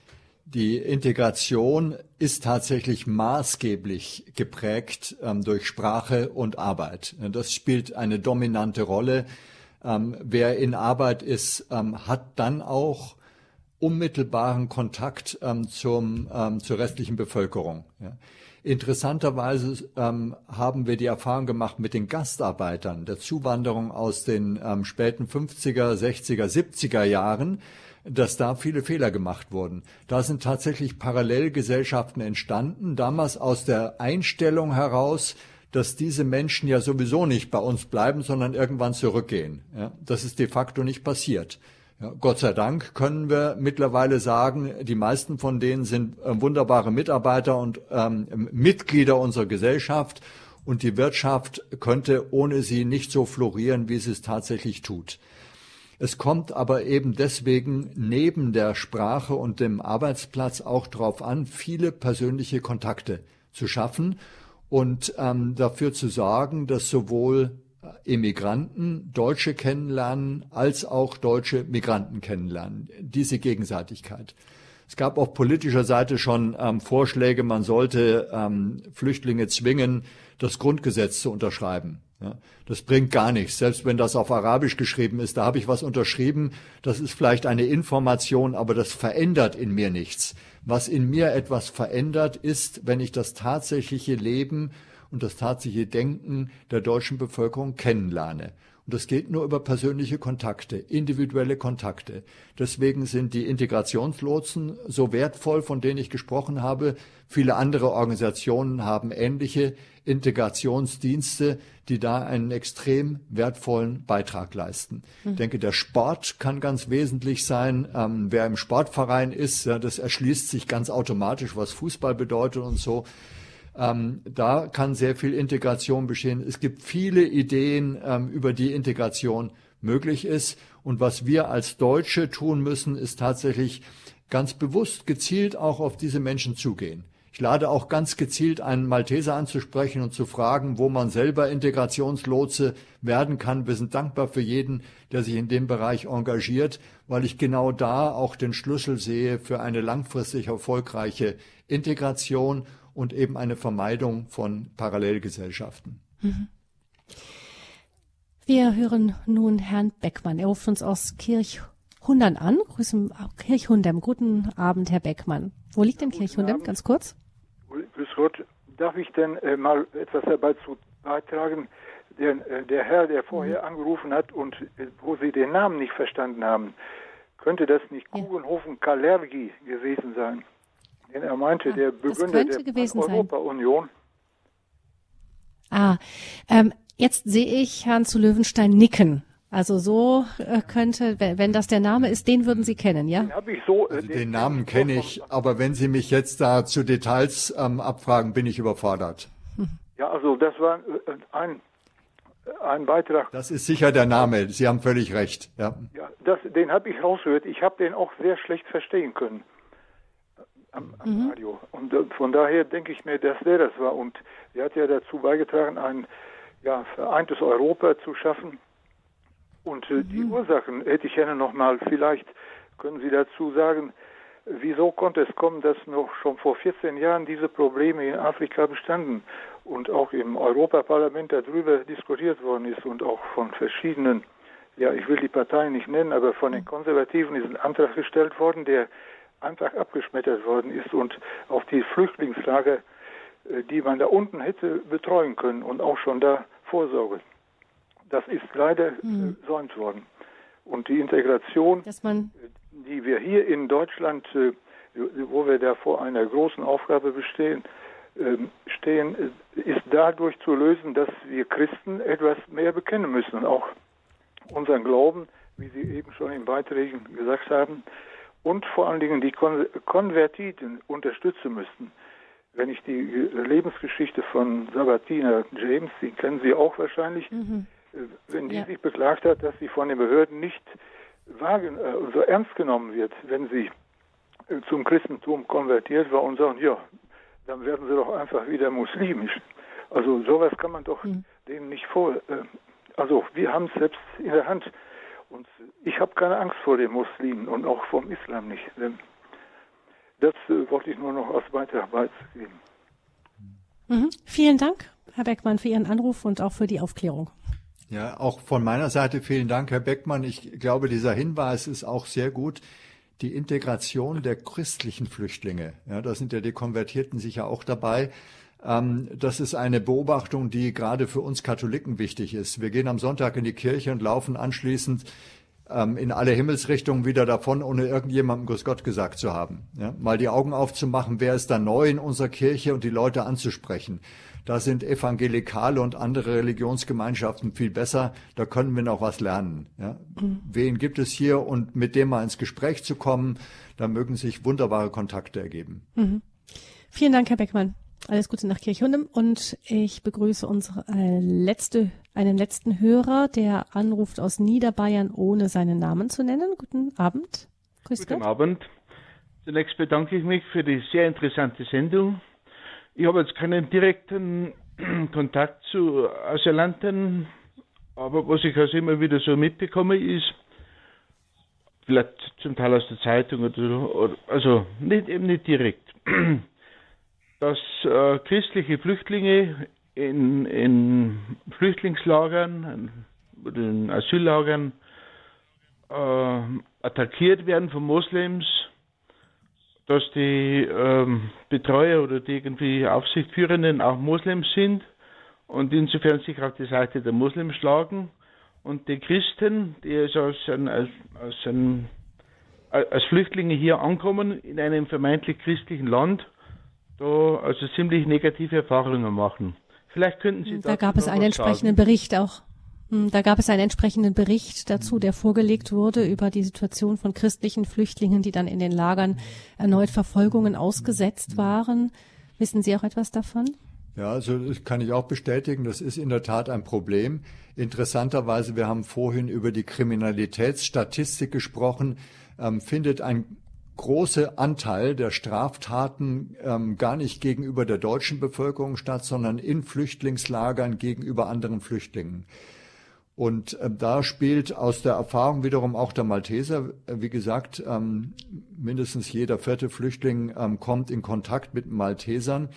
die Integration ist tatsächlich maßgeblich geprägt ähm, durch Sprache und Arbeit. Das spielt eine dominante Rolle. Ähm, wer in Arbeit ist, ähm, hat dann auch unmittelbaren Kontakt ähm, zum, ähm, zur restlichen Bevölkerung. Ja. Interessanterweise ähm, haben wir die Erfahrung gemacht mit den Gastarbeitern der Zuwanderung aus den späten 50er, 60er, 70er Jahren dass da viele Fehler gemacht wurden. Da sind tatsächlich Parallelgesellschaften entstanden, damals aus der Einstellung heraus, dass diese Menschen ja sowieso nicht bei uns bleiben, sondern irgendwann zurückgehen. Ja, das ist de facto nicht passiert. Ja, Gott sei Dank können wir mittlerweile sagen, die meisten von denen sind äh, wunderbare Mitarbeiter und ähm, Mitglieder unserer Gesellschaft und die Wirtschaft könnte ohne sie nicht so florieren, wie sie es tatsächlich tut. Es kommt aber eben deswegen neben der Sprache und dem Arbeitsplatz auch darauf an, viele persönliche Kontakte zu schaffen und ähm, dafür zu sorgen, dass sowohl Immigranten Deutsche kennenlernen als auch deutsche Migranten kennenlernen. Diese Gegenseitigkeit. Es gab auf politischer Seite schon ähm, Vorschläge, man sollte ähm, Flüchtlinge zwingen, das Grundgesetz zu unterschreiben. Ja, das bringt gar nichts. Selbst wenn das auf Arabisch geschrieben ist, da habe ich was unterschrieben. Das ist vielleicht eine Information, aber das verändert in mir nichts. Was in mir etwas verändert, ist, wenn ich das tatsächliche Leben und das tatsächliche Denken der deutschen Bevölkerung kennenlerne. Und das geht nur über persönliche Kontakte, individuelle Kontakte. Deswegen sind die Integrationslotsen so wertvoll, von denen ich gesprochen habe. Viele andere Organisationen haben ähnliche Integrationsdienste, die da einen extrem wertvollen Beitrag leisten. Mhm. Ich denke, der Sport kann ganz wesentlich sein. Ähm, wer im Sportverein ist, ja, das erschließt sich ganz automatisch, was Fußball bedeutet und so. Ähm, da kann sehr viel Integration bestehen. Es gibt viele Ideen, ähm, über die Integration möglich ist. Und was wir als Deutsche tun müssen, ist tatsächlich ganz bewusst gezielt auch auf diese Menschen zugehen Ich lade auch ganz gezielt einen Malteser anzusprechen und zu fragen, wo man selber Integrationslotse werden kann. Wir sind dankbar für jeden, der sich in dem Bereich engagiert, weil ich genau da auch den Schlüssel sehe für eine langfristig erfolgreiche Integration und eben eine Vermeidung von Parallelgesellschaften. Mhm. Wir hören nun Herrn Beckmann. Er ruft uns aus Kirchhundem an. Grüßen Kirchhundem. Guten Abend, Herr Beckmann. Wo liegt denn Kirchhundem? Ganz kurz. Grüß Gott. Darf ich denn äh, mal etwas dabei zu beitragen? Der, äh, der Herr, der vorher mhm. angerufen hat und äh, wo Sie den Namen nicht verstanden haben, könnte das nicht ja. Kugenhofen Kalergi gewesen sein? Denn er meinte, ah, der Begründer der Europa-Union. Ah, ähm, Jetzt sehe ich Herrn zu Löwenstein nicken. Also so äh, könnte, wenn das der Name ist, den würden Sie kennen, ja? Den, ich so, äh, also den, den Namen kenne ich, aber wenn Sie mich jetzt da zu Details ähm, abfragen, bin ich überfordert. Ja, also das war äh, ein, ein Beitrag. Das ist sicher der Name. Sie haben völlig recht. Ja, ja das, den habe ich rausgehört. Ich habe den auch sehr schlecht verstehen können am, am mhm. Radio. Und äh, von daher denke ich mir, dass der das war. Und er hat ja dazu beigetragen, ein ja, vereintes Europa zu schaffen. Und äh, mhm. die Ursachen hätte ich gerne nochmal, vielleicht können Sie dazu sagen, wieso konnte es kommen, dass noch schon vor 14 Jahren diese Probleme in Afrika bestanden und auch im Europaparlament darüber diskutiert worden ist und auch von verschiedenen, ja, ich will die Parteien nicht nennen, aber von den mhm. Konservativen ist ein Antrag gestellt worden, der einfach abgeschmettert worden ist und auf die Flüchtlingslager äh, die man da unten hätte betreuen können und auch schon da vorsorgen. Das ist leider mhm. versäumt worden. Und die Integration, äh, die wir hier in Deutschland, wo wir da vor einer großen Aufgabe bestehen, ähm, stehen, ist dadurch zu lösen, dass wir Christen etwas mehr bekennen müssen und auch unseren Glauben, wie Sie eben schon in Beiträgen gesagt haben, und vor allen Dingen die Konvertiten unterstützen müssen wenn ich die Lebensgeschichte von Sabatina James, die kennen Sie auch wahrscheinlich, mhm. Äh, wenn die ja. sich beklagt hat, dass sie von den Behörden nicht wagen, äh, so ernst genommen wird, wenn sie äh, zum Christentum konvertiert war und sagen, ja, dann werden sie doch einfach wieder muslimisch. Also sowas kann man doch mhm. denen nicht vor. Äh, also wir haben es selbst in der Hand. Und ich habe keine Angst vor den Muslimen und auch vom Islam nicht. Denn das äh, wollte ich nur noch als Beitrag beizugeben. Mhm. Vielen Dank, Herr Beckmann, für Ihren Anruf und auch für die Aufklärung. Ja, auch von meiner Seite vielen Dank, Herr Beckmann. Ich glaube, dieser Hinweis ist auch sehr gut. Die Integration der christlichen Flüchtlinge, ja, da sind ja die Konvertierten sicher auch dabei. Ähm, das ist eine Beobachtung, die gerade für uns Katholiken wichtig ist. Wir gehen am Sonntag in die Kirche und laufen anschließend ähm, in alle Himmelsrichtungen wieder davon, ohne irgendjemandem Grüß Gott gesagt zu haben. Ja? Mal die Augen aufzumachen, wer ist da neu in unserer Kirche und die Leute anzusprechen. Da sind evangelikale und andere Religionsgemeinschaften viel besser. Da können wir noch was lernen. Ja? Mhm. Wen gibt es hier und mit dem mal ins Gespräch zu kommen, da mögen sich wunderbare Kontakte ergeben. Mhm. Vielen Dank, Herr Beckmann. Alles Gute nach Kirchhundem und ich begrüße unsere äh, letzte, einen letzten Hörer, der anruft aus Niederbayern, ohne seinen Namen zu nennen. Guten Abend. Grüß Guten Gott. Abend. Zunächst bedanke ich mich für die sehr interessante Sendung. Ich habe jetzt keinen direkten Kontakt zu Asylanten, aber was ich also immer wieder so mitbekomme, ist, vielleicht zum Teil aus der Zeitung oder so, also nicht eben nicht direkt dass äh, christliche Flüchtlinge in, in Flüchtlingslagern in Asyllagern äh, attackiert werden von Moslems, dass die ähm, Betreuer oder die irgendwie Aufsichtführenden auch Moslems sind und insofern sich auf die Seite der Moslems schlagen. Und die Christen, die also aus, ein, aus, aus ein, als Flüchtlinge hier ankommen in einem vermeintlich christlichen Land, da also ziemlich negative Erfahrungen machen. Vielleicht könnten Sie da gab es einen entsprechenden sagen. Bericht auch. Hm, da gab es einen entsprechenden Bericht dazu, der vorgelegt wurde über die Situation von christlichen Flüchtlingen, die dann in den Lagern erneut Verfolgungen ausgesetzt waren. Wissen Sie auch etwas davon? Ja, also das kann ich auch bestätigen. Das ist in der Tat ein Problem. Interessanterweise, wir haben vorhin über die Kriminalitätsstatistik gesprochen, ähm, findet ein große Anteil der Straftaten ähm, gar nicht gegenüber der deutschen Bevölkerung statt, sondern in Flüchtlingslagern gegenüber anderen Flüchtlingen. Und äh, da spielt aus der Erfahrung wiederum auch der Malteser, äh, wie gesagt, ähm, mindestens jeder vierte Flüchtling ähm, kommt in Kontakt mit Maltesern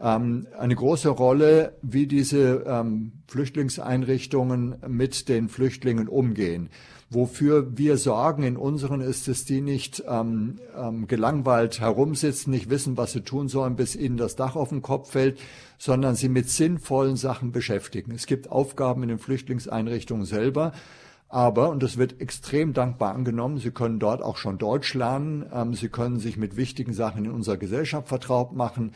ähm, eine große Rolle, wie diese ähm, Flüchtlingseinrichtungen mit den Flüchtlingen umgehen. Wofür wir sorgen in unseren ist, dass die nicht ähm, ähm, gelangweilt herumsitzen, nicht wissen, was sie tun sollen, bis ihnen das Dach auf den Kopf fällt, sondern sie mit sinnvollen Sachen beschäftigen. Es gibt Aufgaben in den Flüchtlingseinrichtungen selber, aber, und das wird extrem dankbar angenommen, Sie können dort auch schon Deutsch lernen, ähm, Sie können sich mit wichtigen Sachen in unserer Gesellschaft vertraut machen.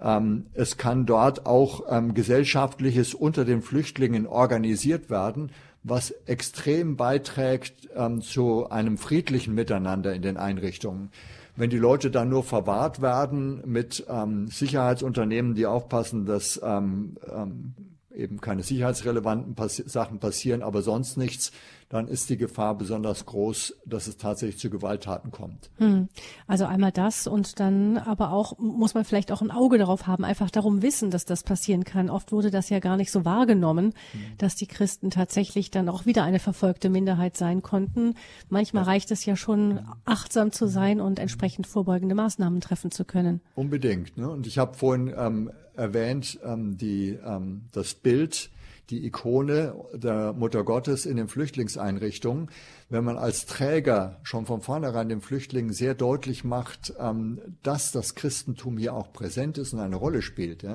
Ähm, es kann dort auch ähm, gesellschaftliches unter den Flüchtlingen organisiert werden, was extrem beiträgt ähm, zu einem friedlichen Miteinander in den Einrichtungen. Wenn die Leute dann nur verwahrt werden mit ähm, Sicherheitsunternehmen, die aufpassen, dass ähm, ähm, eben keine sicherheitsrelevanten Pass Sachen passieren, aber sonst nichts, dann ist die Gefahr besonders groß, dass es tatsächlich zu Gewalttaten kommt. Hm. Also einmal das und dann aber auch muss man vielleicht auch ein Auge darauf haben, einfach darum wissen, dass das passieren kann. Oft wurde das ja gar nicht so wahrgenommen, hm. dass die Christen tatsächlich dann auch wieder eine verfolgte Minderheit sein konnten. Manchmal ja. reicht es ja schon, achtsam zu sein und entsprechend vorbeugende Maßnahmen treffen zu können. Unbedingt. Ne? Und ich habe vorhin ähm, erwähnt, ähm, die, ähm, das Bild, die Ikone der Mutter Gottes in den Flüchtlingseinrichtungen. Wenn man als Träger schon von vornherein den Flüchtlingen sehr deutlich macht, ähm, dass das Christentum hier auch präsent ist und eine Rolle spielt,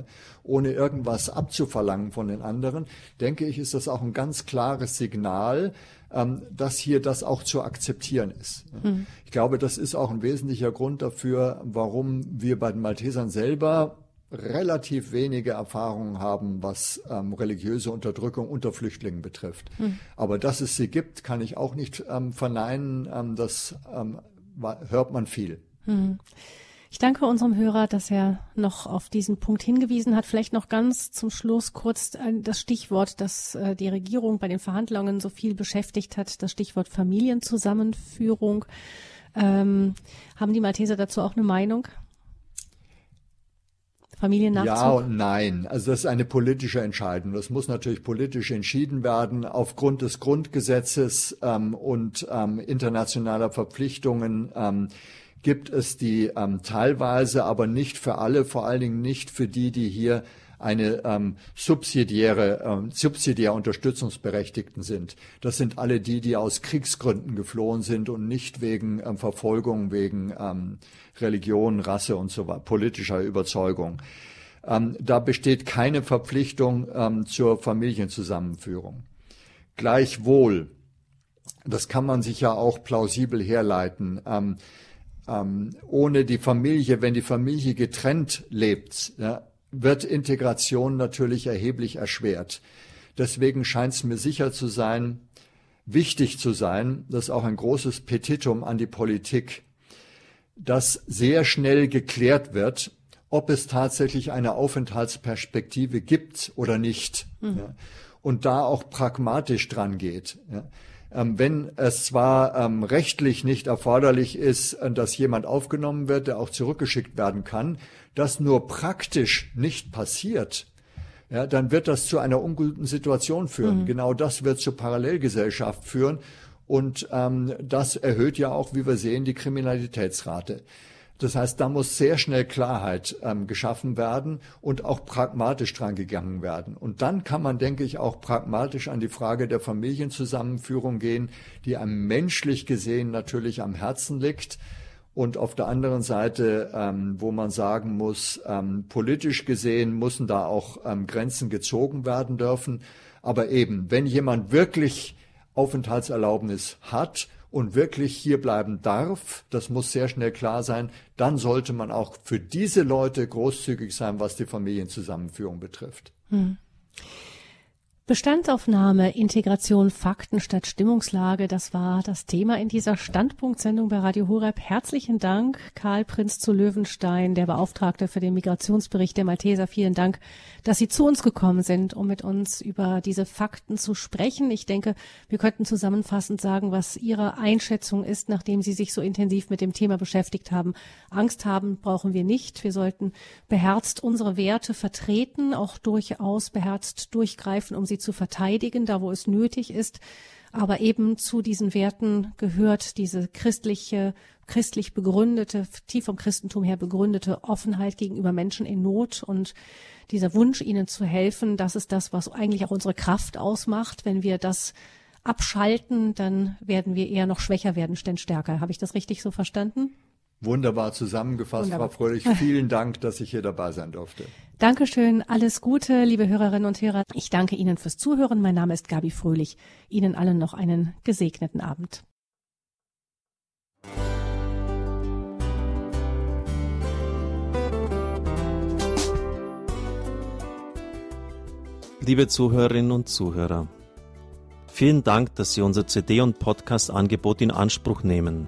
ohne irgendwas abzuverlangen von den anderen, denke ich, ist das auch ein ganz klares Signal, ähm, dass hier das auch zu akzeptieren ist. Mhm. Ich glaube, das ist auch ein wesentlicher Grund dafür, warum wir bei den Maltesern selber relativ wenige Erfahrungen haben, was ähm, religiöse Unterdrückung unter Flüchtlingen betrifft. Mhm. Aber dass es sie gibt, kann ich auch nicht ähm, verneinen. Ähm, das ähm, hört man viel. Mhm. Ich danke unserem Hörer, dass er noch auf diesen Punkt hingewiesen hat. Vielleicht noch ganz zum Schluss kurz das Stichwort, das äh, die Regierung bei den Verhandlungen so viel beschäftigt hat, das Stichwort Familienzusammenführung. Ähm, haben die Malteser dazu auch eine Meinung? Familiennachzug? Ja und nein. Also das ist eine politische Entscheidung. Das muss natürlich politisch entschieden werden aufgrund des Grundgesetzes ähm, und ähm, internationaler Verpflichtungen. Ähm, gibt es die ähm, teilweise, aber nicht für alle, vor allen Dingen nicht für die, die hier eine ähm, subsidiäre, ähm, subsidiär Unterstützungsberechtigten sind. Das sind alle die, die aus Kriegsgründen geflohen sind und nicht wegen ähm, Verfolgung, wegen ähm, Religion, Rasse und so weiter, politischer Überzeugung. Ähm, da besteht keine Verpflichtung ähm, zur Familienzusammenführung. Gleichwohl, das kann man sich ja auch plausibel herleiten, ähm, ähm, ohne die Familie, wenn die Familie getrennt lebt, ja, wird Integration natürlich erheblich erschwert. Deswegen scheint es mir sicher zu sein, wichtig zu sein, dass auch ein großes Petitum an die Politik, dass sehr schnell geklärt wird, ob es tatsächlich eine Aufenthaltsperspektive gibt oder nicht. Mhm. Ja. Und da auch pragmatisch dran geht. Ja. Ähm, wenn es zwar ähm, rechtlich nicht erforderlich ist, äh, dass jemand aufgenommen wird, der auch zurückgeschickt werden kann, das nur praktisch nicht passiert, ja, dann wird das zu einer unguten Situation führen. Mhm. Genau das wird zur Parallelgesellschaft führen. Und ähm, das erhöht ja auch, wie wir sehen, die Kriminalitätsrate. Das heißt, da muss sehr schnell Klarheit ähm, geschaffen werden und auch pragmatisch dran gegangen werden. Und dann kann man, denke ich, auch pragmatisch an die Frage der Familienzusammenführung gehen, die einem menschlich gesehen natürlich am Herzen liegt. Und auf der anderen Seite, ähm, wo man sagen muss, ähm, politisch gesehen müssen da auch ähm, Grenzen gezogen werden dürfen. Aber eben, wenn jemand wirklich Aufenthaltserlaubnis hat und wirklich hier bleiben darf, das muss sehr schnell klar sein, dann sollte man auch für diese Leute großzügig sein, was die Familienzusammenführung betrifft. Hm. Bestandsaufnahme, Integration, Fakten statt Stimmungslage, das war das Thema in dieser Standpunktsendung bei Radio Horeb. Herzlichen Dank, Karl Prinz zu Löwenstein, der Beauftragte für den Migrationsbericht der Malteser. Vielen Dank, dass Sie zu uns gekommen sind, um mit uns über diese Fakten zu sprechen. Ich denke, wir könnten zusammenfassend sagen, was Ihre Einschätzung ist, nachdem Sie sich so intensiv mit dem Thema beschäftigt haben. Angst haben brauchen wir nicht. Wir sollten beherzt unsere Werte vertreten, auch durchaus beherzt durchgreifen, um sie zu verteidigen, da wo es nötig ist. Aber eben zu diesen Werten gehört diese christliche, christlich begründete, tief vom Christentum her begründete Offenheit gegenüber Menschen in Not und dieser Wunsch, ihnen zu helfen. Das ist das, was eigentlich auch unsere Kraft ausmacht. Wenn wir das abschalten, dann werden wir eher noch schwächer werden, denn stärker. Habe ich das richtig so verstanden? Wunderbar zusammengefasst, Wunderbar. Frau Fröhlich. Vielen Dank, dass ich hier dabei sein durfte. Dankeschön, alles Gute, liebe Hörerinnen und Hörer. Ich danke Ihnen fürs Zuhören. Mein Name ist Gabi Fröhlich. Ihnen allen noch einen gesegneten Abend. Liebe Zuhörerinnen und Zuhörer, vielen Dank, dass Sie unser CD- und Podcast-Angebot in Anspruch nehmen.